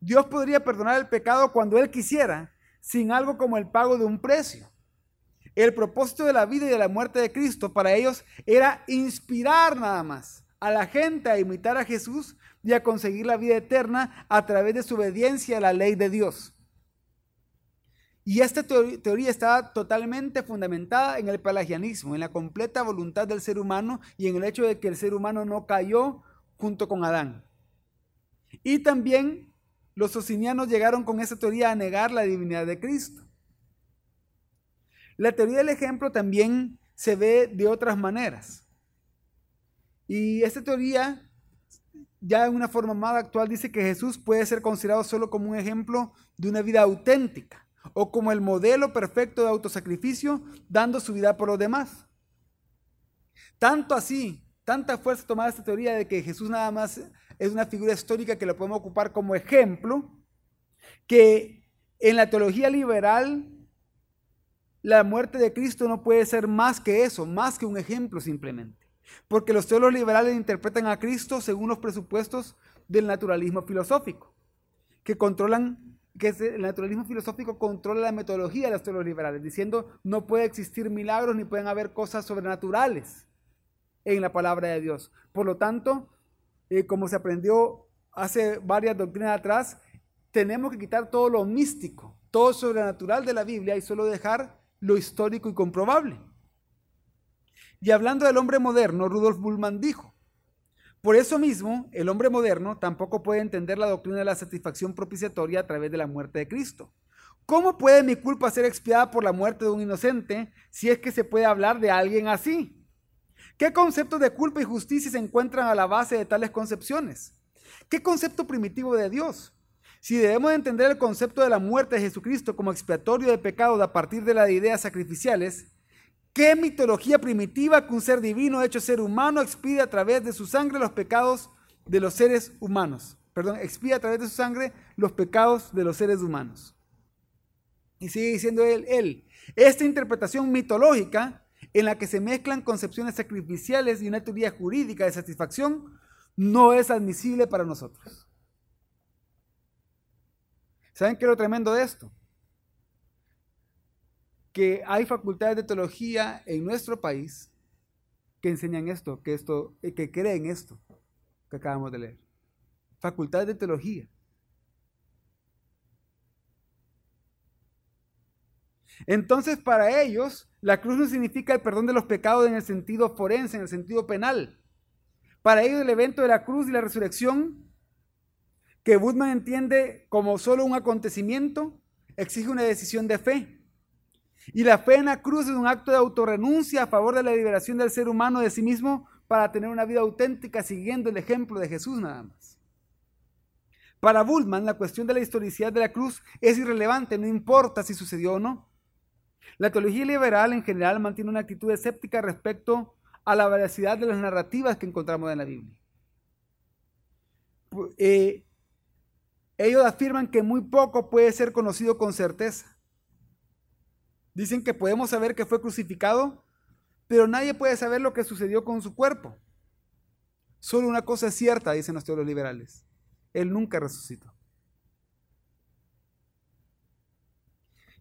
Dios podría perdonar el pecado cuando Él quisiera, sin algo como el pago de un precio. El propósito de la vida y de la muerte de Cristo para ellos era inspirar nada más a la gente a imitar a Jesús y a conseguir la vida eterna a través de su obediencia a la ley de Dios. Y esta teoría estaba totalmente fundamentada en el pelagianismo, en la completa voluntad del ser humano y en el hecho de que el ser humano no cayó junto con Adán. Y también los socinianos llegaron con esa teoría a negar la divinidad de Cristo. La teoría del ejemplo también se ve de otras maneras. Y esta teoría, ya en una forma más actual, dice que Jesús puede ser considerado solo como un ejemplo de una vida auténtica o como el modelo perfecto de autosacrificio, dando su vida por los demás. Tanto así, tanta fuerza tomada esta teoría de que Jesús nada más es una figura histórica que lo podemos ocupar como ejemplo, que en la teología liberal la muerte de Cristo no puede ser más que eso, más que un ejemplo simplemente. Porque los teólogos liberales interpretan a Cristo según los presupuestos del naturalismo filosófico, que controlan que el naturalismo filosófico controla la metodología de los teólogos liberales, diciendo no puede existir milagros ni pueden haber cosas sobrenaturales en la palabra de Dios. Por lo tanto, eh, como se aprendió hace varias doctrinas atrás, tenemos que quitar todo lo místico, todo sobrenatural de la Biblia y solo dejar lo histórico y comprobable. Y hablando del hombre moderno, Rudolf Bullmann dijo, por eso mismo, el hombre moderno tampoco puede entender la doctrina de la satisfacción propiciatoria a través de la muerte de Cristo. ¿Cómo puede mi culpa ser expiada por la muerte de un inocente si es que se puede hablar de alguien así? ¿Qué conceptos de culpa y justicia se encuentran a la base de tales concepciones? ¿Qué concepto primitivo de Dios? Si debemos entender el concepto de la muerte de Jesucristo como expiatorio de pecados a partir de las ideas sacrificiales, ¿Qué mitología primitiva que un ser divino hecho ser humano expide a través de su sangre los pecados de los seres humanos? Perdón, expide a través de su sangre los pecados de los seres humanos. Y sigue diciendo él, él, esta interpretación mitológica en la que se mezclan concepciones sacrificiales y una teoría jurídica de satisfacción no es admisible para nosotros. ¿Saben qué es lo tremendo de esto? que hay facultades de teología en nuestro país que enseñan esto, que, esto, eh, que creen esto que acabamos de leer. Facultades de teología. Entonces, para ellos, la cruz no significa el perdón de los pecados en el sentido forense, en el sentido penal. Para ellos, el evento de la cruz y la resurrección, que Budman entiende como solo un acontecimiento, exige una decisión de fe. Y la fe en la cruz es un acto de autorrenuncia a favor de la liberación del ser humano de sí mismo para tener una vida auténtica siguiendo el ejemplo de Jesús nada más. Para Bullman, la cuestión de la historicidad de la cruz es irrelevante, no importa si sucedió o no. La teología liberal en general mantiene una actitud escéptica respecto a la veracidad de las narrativas que encontramos en la Biblia. Eh, ellos afirman que muy poco puede ser conocido con certeza. Dicen que podemos saber que fue crucificado, pero nadie puede saber lo que sucedió con su cuerpo. Solo una cosa es cierta, dicen los teólogos liberales. Él nunca resucitó.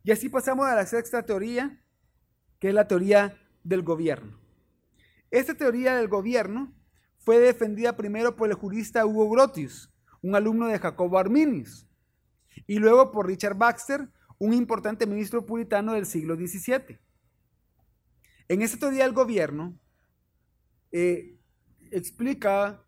Y así pasamos a la sexta teoría, que es la teoría del gobierno. Esta teoría del gobierno fue defendida primero por el jurista Hugo Grotius, un alumno de Jacobo Arminius, y luego por Richard Baxter, un importante ministro puritano del siglo XVII. En esta teoría del gobierno, eh, explica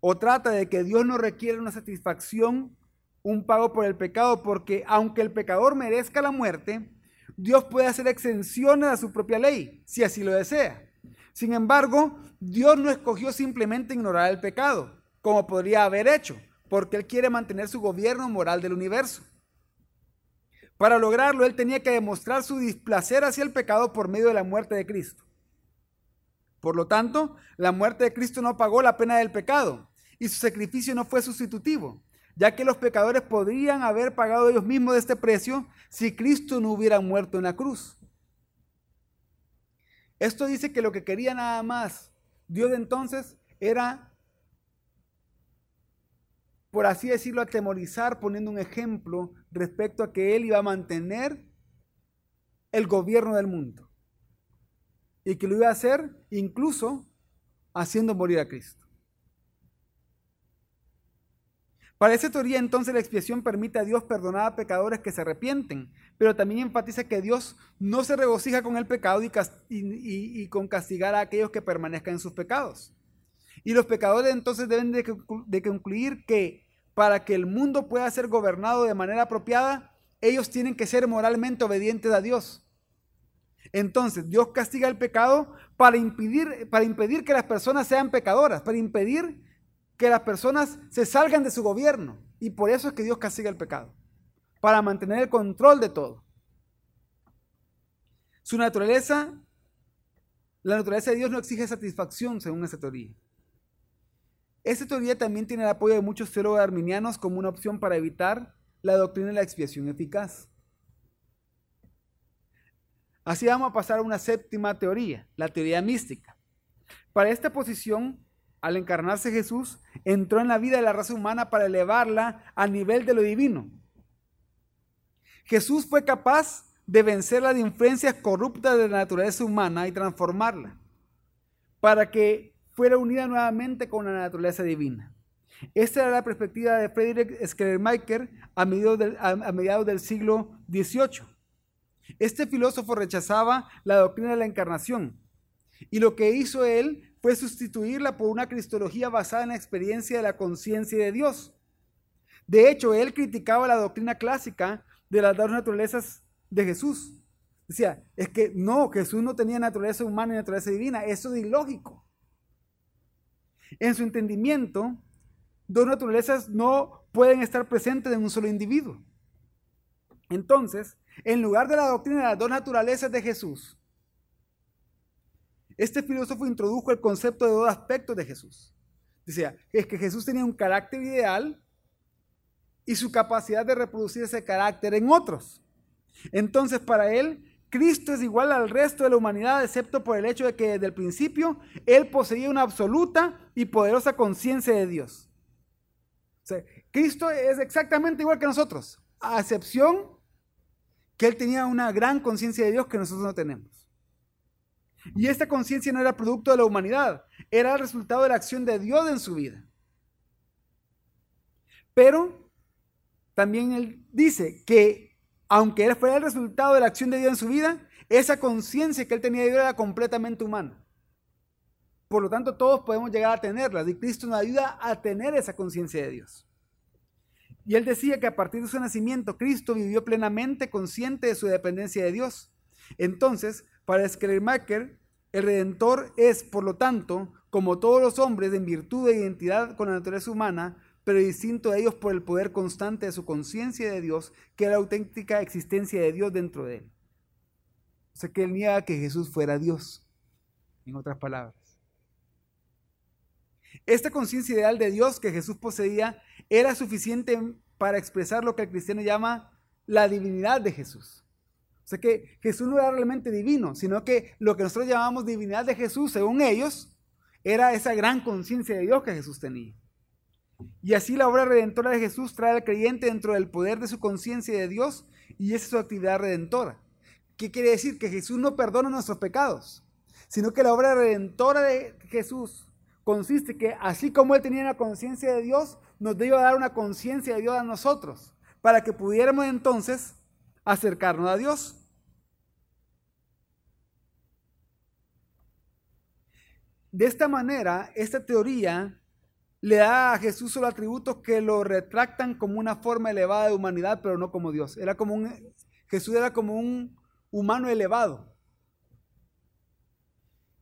o trata de que Dios no requiere una satisfacción, un pago por el pecado, porque aunque el pecador merezca la muerte, Dios puede hacer exenciones a su propia ley, si así lo desea. Sin embargo, Dios no escogió simplemente ignorar el pecado, como podría haber hecho, porque Él quiere mantener su gobierno moral del universo. Para lograrlo, él tenía que demostrar su displacer hacia el pecado por medio de la muerte de Cristo. Por lo tanto, la muerte de Cristo no pagó la pena del pecado y su sacrificio no fue sustitutivo, ya que los pecadores podrían haber pagado ellos mismos de este precio si Cristo no hubiera muerto en la cruz. Esto dice que lo que quería nada más Dios entonces era, por así decirlo, atemorizar, poniendo un ejemplo respecto a que Él iba a mantener el gobierno del mundo. Y que lo iba a hacer incluso haciendo morir a Cristo. Para esa teoría entonces la expiación permite a Dios perdonar a pecadores que se arrepienten, pero también enfatiza que Dios no se regocija con el pecado y, con castigar a aquellos que permanezcan en sus pecados. Y los pecadores entonces deben de, de concluir que para que el mundo pueda ser gobernado de manera apropiada, ellos tienen que ser moralmente obedientes a Dios. Entonces Dios castiga el pecado para impedir, para impedir que las personas sean pecadoras, para impedir que las personas se salgan de su gobierno. Y por eso es que Dios castiga el pecado, para mantener el control de todo. Su naturaleza, la naturaleza de Dios no exige satisfacción, según esa teoría. Esta teoría también tiene el apoyo de muchos teólogos arminianos como una opción para evitar la doctrina de la expiación eficaz. Así vamos a pasar a una séptima teoría, la teoría mística. Para esta posición, al encarnarse Jesús, entró en la vida de la raza humana para elevarla a nivel de lo divino. Jesús fue capaz de vencer las influencias corruptas de la naturaleza humana y transformarla, para que fuera unida nuevamente con la naturaleza divina. Esta era la perspectiva de Friedrich Schleiermacher a mediados a mediados del siglo XVIII. Este filósofo rechazaba la doctrina de la encarnación y lo que hizo él fue sustituirla por una cristología basada en la experiencia de la conciencia de Dios. De hecho, él criticaba la doctrina clásica de las dos naturalezas de Jesús. Decía, es que no, Jesús no tenía naturaleza humana y naturaleza divina, eso es ilógico. En su entendimiento, dos naturalezas no pueden estar presentes en un solo individuo. Entonces, en lugar de la doctrina de las dos naturalezas de Jesús, este filósofo introdujo el concepto de dos aspectos de Jesús. Decía, es que Jesús tenía un carácter ideal y su capacidad de reproducir ese carácter en otros. Entonces, para él, Cristo es igual al resto de la humanidad, excepto por el hecho de que desde el principio él poseía una absoluta y poderosa conciencia de Dios. Cristo es exactamente igual que nosotros, a excepción que él tenía una gran conciencia de Dios que nosotros no tenemos. Y esta conciencia no era producto de la humanidad, era el resultado de la acción de Dios en su vida. Pero también él dice que aunque él fuera el resultado de la acción de Dios en su vida, esa conciencia que él tenía de Dios era completamente humana. Por lo tanto, todos podemos llegar a tenerla y Cristo nos ayuda a tener esa conciencia de Dios. Y él decía que a partir de su nacimiento, Cristo vivió plenamente consciente de su dependencia de Dios. Entonces, para Schleiermacher, el Redentor es, por lo tanto, como todos los hombres, en virtud de identidad con la naturaleza humana, pero distinto de ellos por el poder constante de su conciencia de Dios, que es la auténtica existencia de Dios dentro de él. O sea que él niega que Jesús fuera Dios, en otras palabras. Esta conciencia ideal de Dios que Jesús poseía era suficiente para expresar lo que el cristiano llama la divinidad de Jesús. O sea que Jesús no era realmente divino, sino que lo que nosotros llamamos divinidad de Jesús, según ellos, era esa gran conciencia de Dios que Jesús tenía. Y así la obra redentora de Jesús trae al creyente dentro del poder de su conciencia de Dios y esa es su actividad redentora. ¿Qué quiere decir? Que Jesús no perdona nuestros pecados, sino que la obra redentora de Jesús consiste que así como Él tenía la conciencia de Dios, nos debe dar una conciencia de Dios a nosotros, para que pudiéramos entonces acercarnos a Dios. De esta manera, esta teoría le da a Jesús solo atributos que lo retractan como una forma elevada de humanidad, pero no como Dios. Era como un, Jesús era como un humano elevado.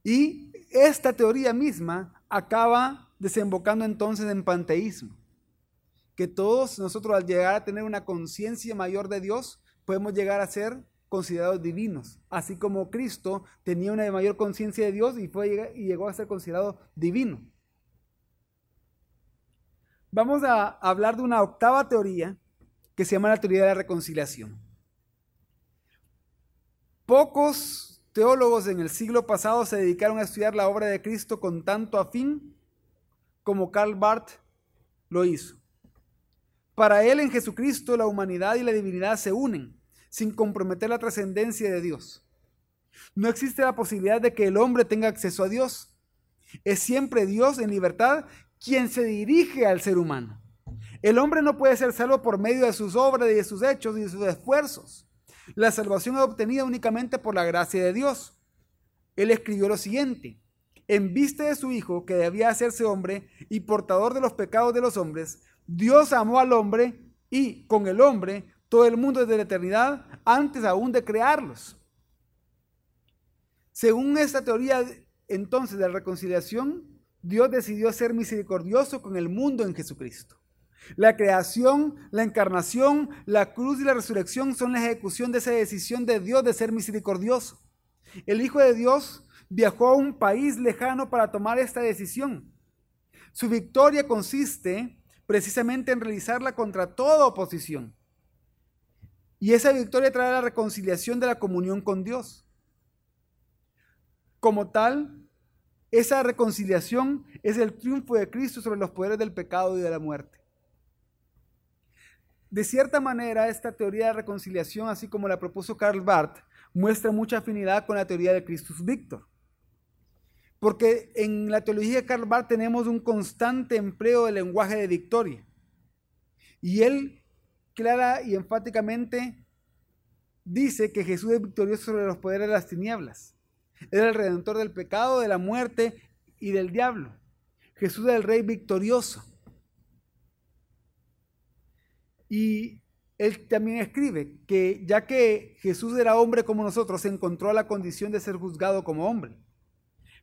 Y esta teoría misma acaba desembocando entonces en panteísmo. Que todos nosotros al llegar a tener una conciencia mayor de Dios, podemos llegar a ser considerados divinos, así como Cristo tenía una mayor conciencia de Dios y, fue, y llegó a ser considerado divino. Vamos a hablar de una octava teoría que se llama la teoría de la reconciliación. Pocos teólogos en el siglo pasado se dedicaron a estudiar la obra de Cristo con tanto afín como Karl Barth lo hizo. Para él en Jesucristo la humanidad y la divinidad se unen sin comprometer la trascendencia de Dios. No existe la posibilidad de que el hombre tenga acceso a Dios. Es siempre Dios en libertad quien se dirige al ser humano. El hombre no puede ser salvo por medio de sus obras y de sus hechos y de sus esfuerzos. La salvación es obtenida únicamente por la gracia de Dios. Él escribió lo siguiente, en vista de su Hijo, que debía hacerse hombre y portador de los pecados de los hombres, Dios amó al hombre y con el hombre todo el mundo desde la eternidad antes aún de crearlos. Según esta teoría entonces de la reconciliación, Dios decidió ser misericordioso con el mundo en Jesucristo. La creación, la encarnación, la cruz y la resurrección son la ejecución de esa decisión de Dios de ser misericordioso. El Hijo de Dios viajó a un país lejano para tomar esta decisión. Su victoria consiste precisamente en realizarla contra toda oposición. Y esa victoria trae la reconciliación de la comunión con Dios. Como tal, esa reconciliación es el triunfo de Cristo sobre los poderes del pecado y de la muerte. De cierta manera, esta teoría de reconciliación, así como la propuso Karl Barth, muestra mucha afinidad con la teoría de Christus Victor. Porque en la teología de Karl Barth tenemos un constante empleo del lenguaje de victoria. Y él clara y enfáticamente dice que Jesús es victorioso sobre los poderes de las tinieblas. Es el redentor del pecado, de la muerte y del diablo. Jesús es el rey victorioso. Y él también escribe que ya que Jesús era hombre como nosotros, se encontró la condición de ser juzgado como hombre.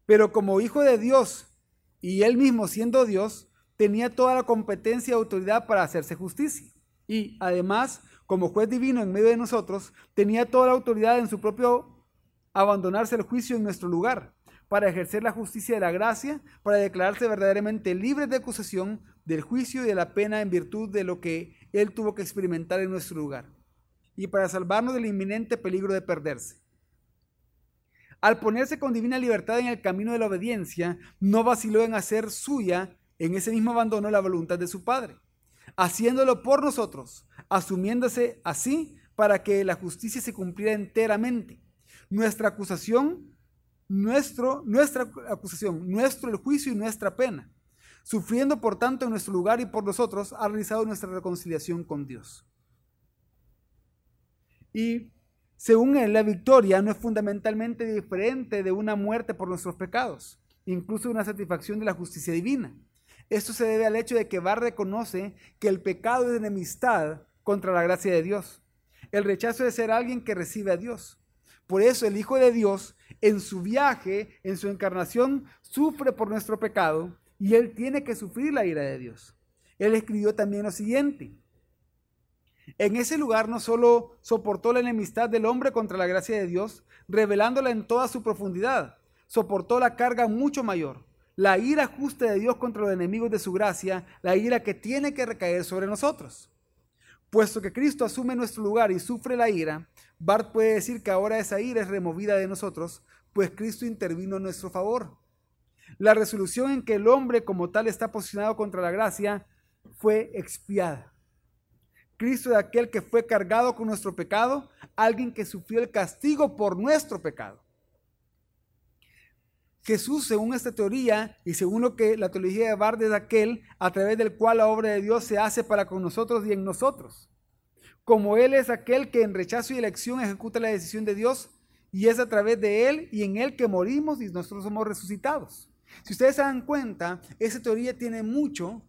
Pero como hijo de Dios y él mismo siendo Dios, tenía toda la competencia y autoridad para hacerse justicia. Y además, como juez divino en medio de nosotros, tenía toda la autoridad en su propio abandonarse el juicio en nuestro lugar, para ejercer la justicia de la gracia, para declararse verdaderamente libre de acusación, del juicio y de la pena en virtud de lo que él tuvo que experimentar en nuestro lugar y para salvarnos del inminente peligro de perderse. Al ponerse con divina libertad en el camino de la obediencia, no vaciló en hacer suya en ese mismo abandono la voluntad de su Padre, haciéndolo por nosotros, asumiéndose así para que la justicia se cumpliera enteramente. Nuestra acusación, nuestro, nuestra acusación, nuestro el juicio y nuestra pena sufriendo por tanto en nuestro lugar y por nosotros, ha realizado nuestra reconciliación con Dios. Y según él, la victoria no es fundamentalmente diferente de una muerte por nuestros pecados, incluso una satisfacción de la justicia divina. Esto se debe al hecho de que Bar reconoce que el pecado es enemistad contra la gracia de Dios, el rechazo de ser alguien que recibe a Dios. Por eso el Hijo de Dios, en su viaje, en su encarnación, sufre por nuestro pecado y él tiene que sufrir la ira de Dios. Él escribió también lo siguiente. En ese lugar no solo soportó la enemistad del hombre contra la gracia de Dios, revelándola en toda su profundidad, soportó la carga mucho mayor, la ira justa de Dios contra los enemigos de su gracia, la ira que tiene que recaer sobre nosotros. Puesto que Cristo asume nuestro lugar y sufre la ira, Bart puede decir que ahora esa ira es removida de nosotros, pues Cristo intervino en nuestro favor. La resolución en que el hombre como tal está posicionado contra la gracia fue expiada. Cristo es aquel que fue cargado con nuestro pecado, alguien que sufrió el castigo por nuestro pecado. Jesús, según esta teoría y según lo que la teología de Bard es aquel a través del cual la obra de Dios se hace para con nosotros y en nosotros. Como Él es aquel que en rechazo y elección ejecuta la decisión de Dios y es a través de Él y en Él que morimos y nosotros somos resucitados. Si ustedes se dan cuenta, esa teoría tiene mucho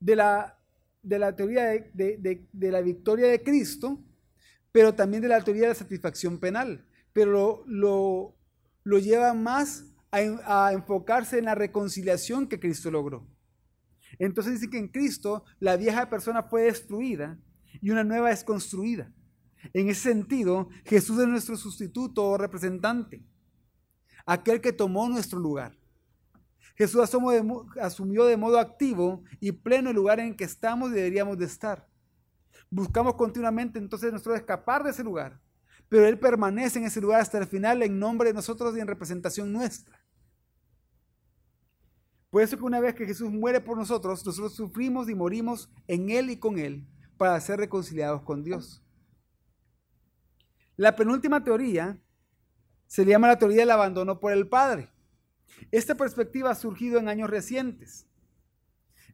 de la, de la teoría de, la victoria de Cristo, pero también de la teoría de la satisfacción penal. Pero lo, lo, lleva más a, a, enfocarse en la reconciliación que Cristo logró. Entonces dice que en Cristo la vieja persona fue destruida y una nueva es construida. En ese sentido, Jesús es nuestro sustituto o representante, aquel que tomó nuestro lugar. Jesús asumió de modo activo y pleno el lugar en que estamos y deberíamos de estar. Buscamos continuamente entonces nosotros escapar de ese lugar, pero Él permanece en ese lugar hasta el final en nombre de nosotros y en representación nuestra. Por eso que una vez que Jesús muere por nosotros, nosotros sufrimos y morimos en Él y con Él para ser reconciliados con Dios. La penúltima teoría se llama la teoría del abandono por el Padre. Esta perspectiva ha surgido en años recientes.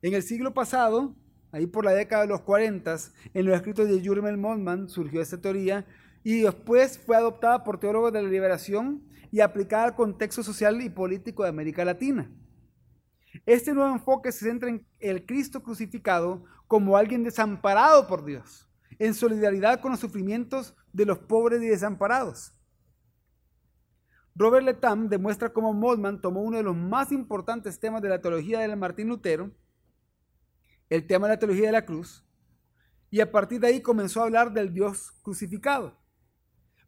En el siglo pasado, ahí por la década de los 40, en los escritos de Jurmel Montman surgió esta teoría y después fue adoptada por teólogos de la liberación y aplicada al contexto social y político de América Latina. Este nuevo enfoque se centra en el Cristo crucificado como alguien desamparado por Dios, en solidaridad con los sufrimientos de los pobres y desamparados. Robert Letam demuestra cómo Moltmann tomó uno de los más importantes temas de la teología de Martín Lutero, el tema de la teología de la cruz, y a partir de ahí comenzó a hablar del Dios crucificado.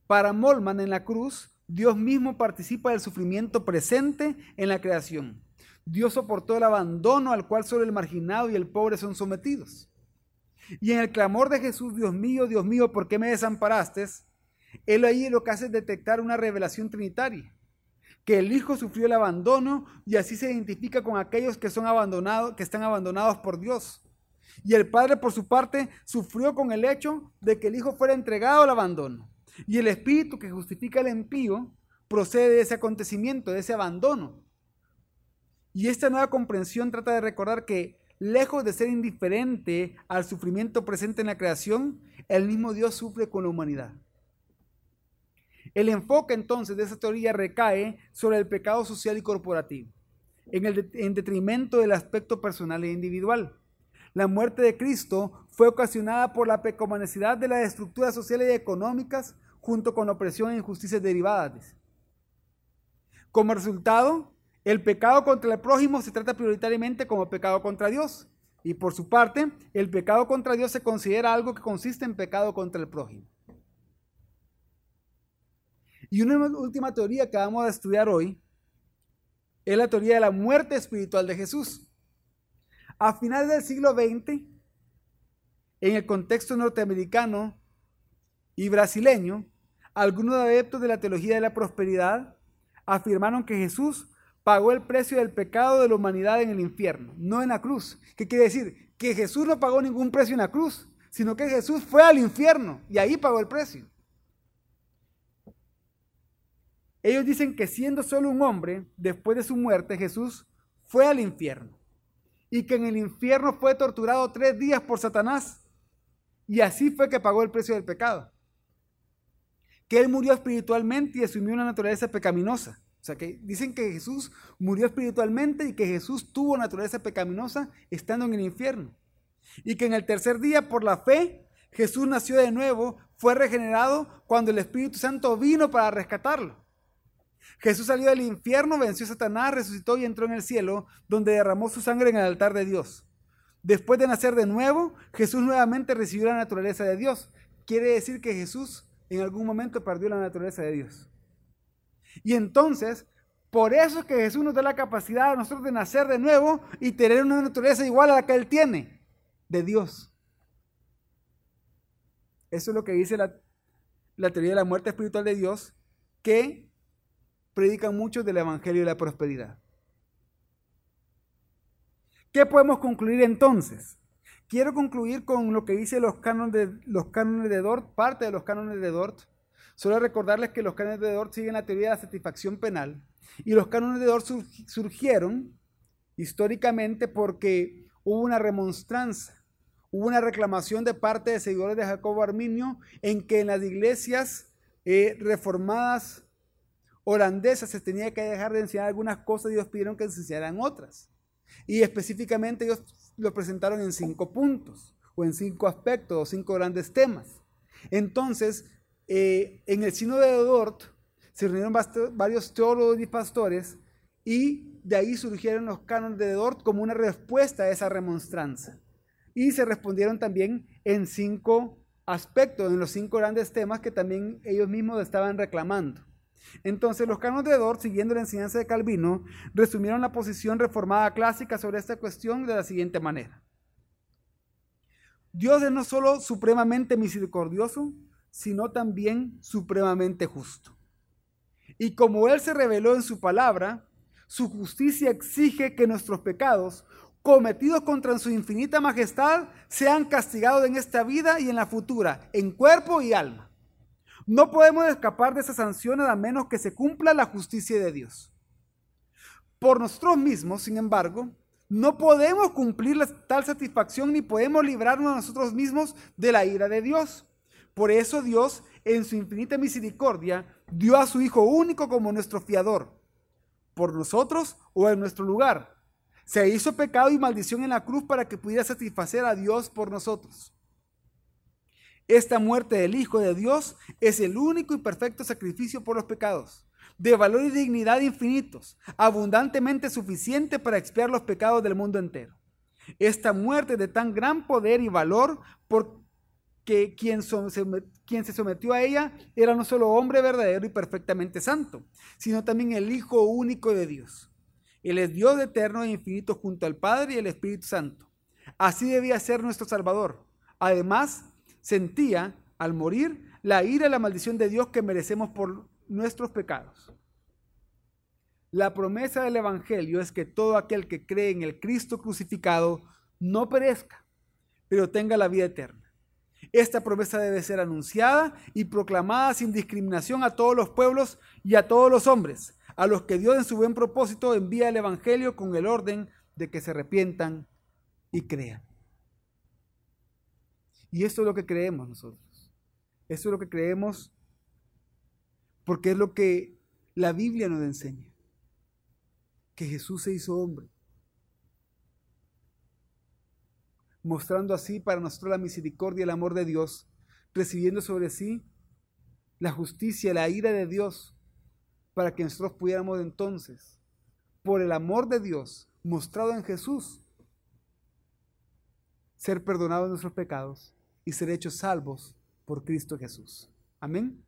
Para Moltmann en la cruz, Dios mismo participa del sufrimiento presente en la creación. Dios soportó el abandono al cual solo el marginado y el pobre son sometidos. Y en el clamor de Jesús, Dios mío, Dios mío, ¿por qué me desamparaste? Él ahí lo que hace es detectar una revelación trinitaria, que el Hijo sufrió el abandono y así se identifica con aquellos que son abandonados, que están abandonados por Dios. Y el Padre, por su parte, sufrió con el hecho de que el Hijo fuera entregado al abandono. Y el Espíritu que justifica el impío procede de ese acontecimiento, de ese abandono. Y esta nueva comprensión trata de recordar que, lejos de ser indiferente al sufrimiento presente en la creación, el mismo Dios sufre con la humanidad. El enfoque entonces de esa teoría recae sobre el pecado social y corporativo, en, detrimento del aspecto personal e individual. La muerte de Cristo fue ocasionada por la pecaminosidad de las estructuras sociales y económicas junto con opresión e injusticias derivadas. Como resultado, el pecado contra el prójimo se trata prioritariamente como pecado contra Dios. Y por su parte, el pecado contra Dios se considera algo que consiste en pecado contra el prójimo. Y una última teoría que vamos a estudiar hoy es la teoría de la muerte espiritual de Jesús. A finales del siglo XX, en el contexto norteamericano y brasileño, algunos adeptos de la teología de la prosperidad afirmaron que Jesús pagó el precio del pecado de la humanidad en el infierno, no en la cruz. ¿Qué quiere decir? Que Jesús no pagó ningún precio en la cruz, sino que Jesús fue al infierno y ahí pagó el precio. Ellos dicen que siendo solo un hombre, después de su muerte, Jesús fue al infierno y que en el infierno fue torturado tres días por Satanás y así fue que pagó el precio del pecado. Que él murió espiritualmente y asumió una naturaleza pecaminosa o sea, que dicen que Jesús murió espiritualmente y que Jesús tuvo naturaleza pecaminosa estando en el infierno. Y que en el tercer día, por la fe, Jesús nació de nuevo, fue regenerado cuando el Espíritu Santo vino para rescatarlo. Jesús salió del infierno, venció a Satanás, resucitó y entró en el cielo, donde derramó su sangre en el altar de Dios. Después de nacer de nuevo, Jesús nuevamente recibió la naturaleza de Dios. Quiere decir que Jesús en algún momento perdió la naturaleza de Dios. Y entonces, por eso es que Jesús nos da la capacidad a nosotros de nacer de nuevo y tener una naturaleza igual a la que Él tiene, de Dios. Eso es lo que dice la, teoría de la muerte espiritual de Dios, que predican muchos del Evangelio de la prosperidad. ¿Qué podemos concluir entonces? Quiero concluir con lo que dice los cánones de, los cánones de Dort, parte de los cánones de Dort, Solo recordarles que los cánones de Dort siguen la teoría de la satisfacción penal. Y los cánones de Dort surgieron históricamente porque hubo una remonstranza, hubo una reclamación de parte de seguidores de Jacobo Arminio en que en las iglesias eh, reformadas holandesas se tenía que dejar de enseñar algunas cosas y ellos pidieron que se enseñaran otras. Y específicamente ellos lo presentaron en cinco puntos o en cinco aspectos o cinco grandes temas. Entonces, eh, en el sino de Dort se reunieron varios teólogos y pastores y de ahí surgieron los cánones de Dort como una respuesta a esa remonstranza. Y se respondieron también en cinco aspectos, en los cinco grandes temas que también ellos mismos estaban reclamando. Entonces los cánones de Dort, siguiendo la enseñanza de Calvino, resumieron la posición reformada clásica sobre esta cuestión de la siguiente manera. Dios es no solo supremamente misericordioso, sino también supremamente justo. Y como Él se reveló en su palabra, su justicia exige que nuestros pecados, cometidos contra su infinita majestad, sean castigados en esta vida y en la futura, en cuerpo y alma. No podemos escapar de esas sanciones a menos que se cumpla la justicia de Dios. Por nosotros mismos, sin embargo, no podemos cumplir tal satisfacción ni podemos librarnos a nosotros mismos de la ira de Dios. Por eso Dios, en su infinita misericordia, dio a su Hijo único como nuestro fiador, por nosotros o en nuestro lugar. Se hizo pecado y maldición en la cruz para que pudiera satisfacer a Dios por nosotros. Esta muerte del Hijo de Dios es el único y perfecto sacrificio por los pecados, de valor y dignidad infinitos, abundantemente suficiente para expiar los pecados del mundo entero. Esta muerte de tan gran poder y valor, porque quien, quien se sometió a ella era no solo hombre verdadero y perfectamente santo, sino también el Hijo único de Dios. Él es Dios eterno e infinito junto al Padre y el Espíritu Santo. Así debía ser nuestro Salvador. Además, sentía al morir la ira y la maldición de Dios que merecemos por nuestros pecados. La promesa del Evangelio es que todo aquel que cree en el Cristo crucificado no perezca, pero tenga la vida eterna. Esta promesa debe ser anunciada y proclamada sin discriminación a todos los pueblos y a todos los hombres, a los que Dios en su buen propósito envía el Evangelio con el orden de que se arrepientan y crean. Y esto es lo que creemos nosotros. Esto es lo que creemos porque es lo que la Biblia nos enseña. Que Jesús se hizo hombre. Mostrando así para nosotros la misericordia y el amor de Dios, recibiendo sobre sí la justicia, la ira de Dios, para que nosotros pudiéramos entonces, por el amor de Dios mostrado en Jesús, ser perdonados de nuestros pecados y ser hechos salvos por Cristo Jesús. Amén.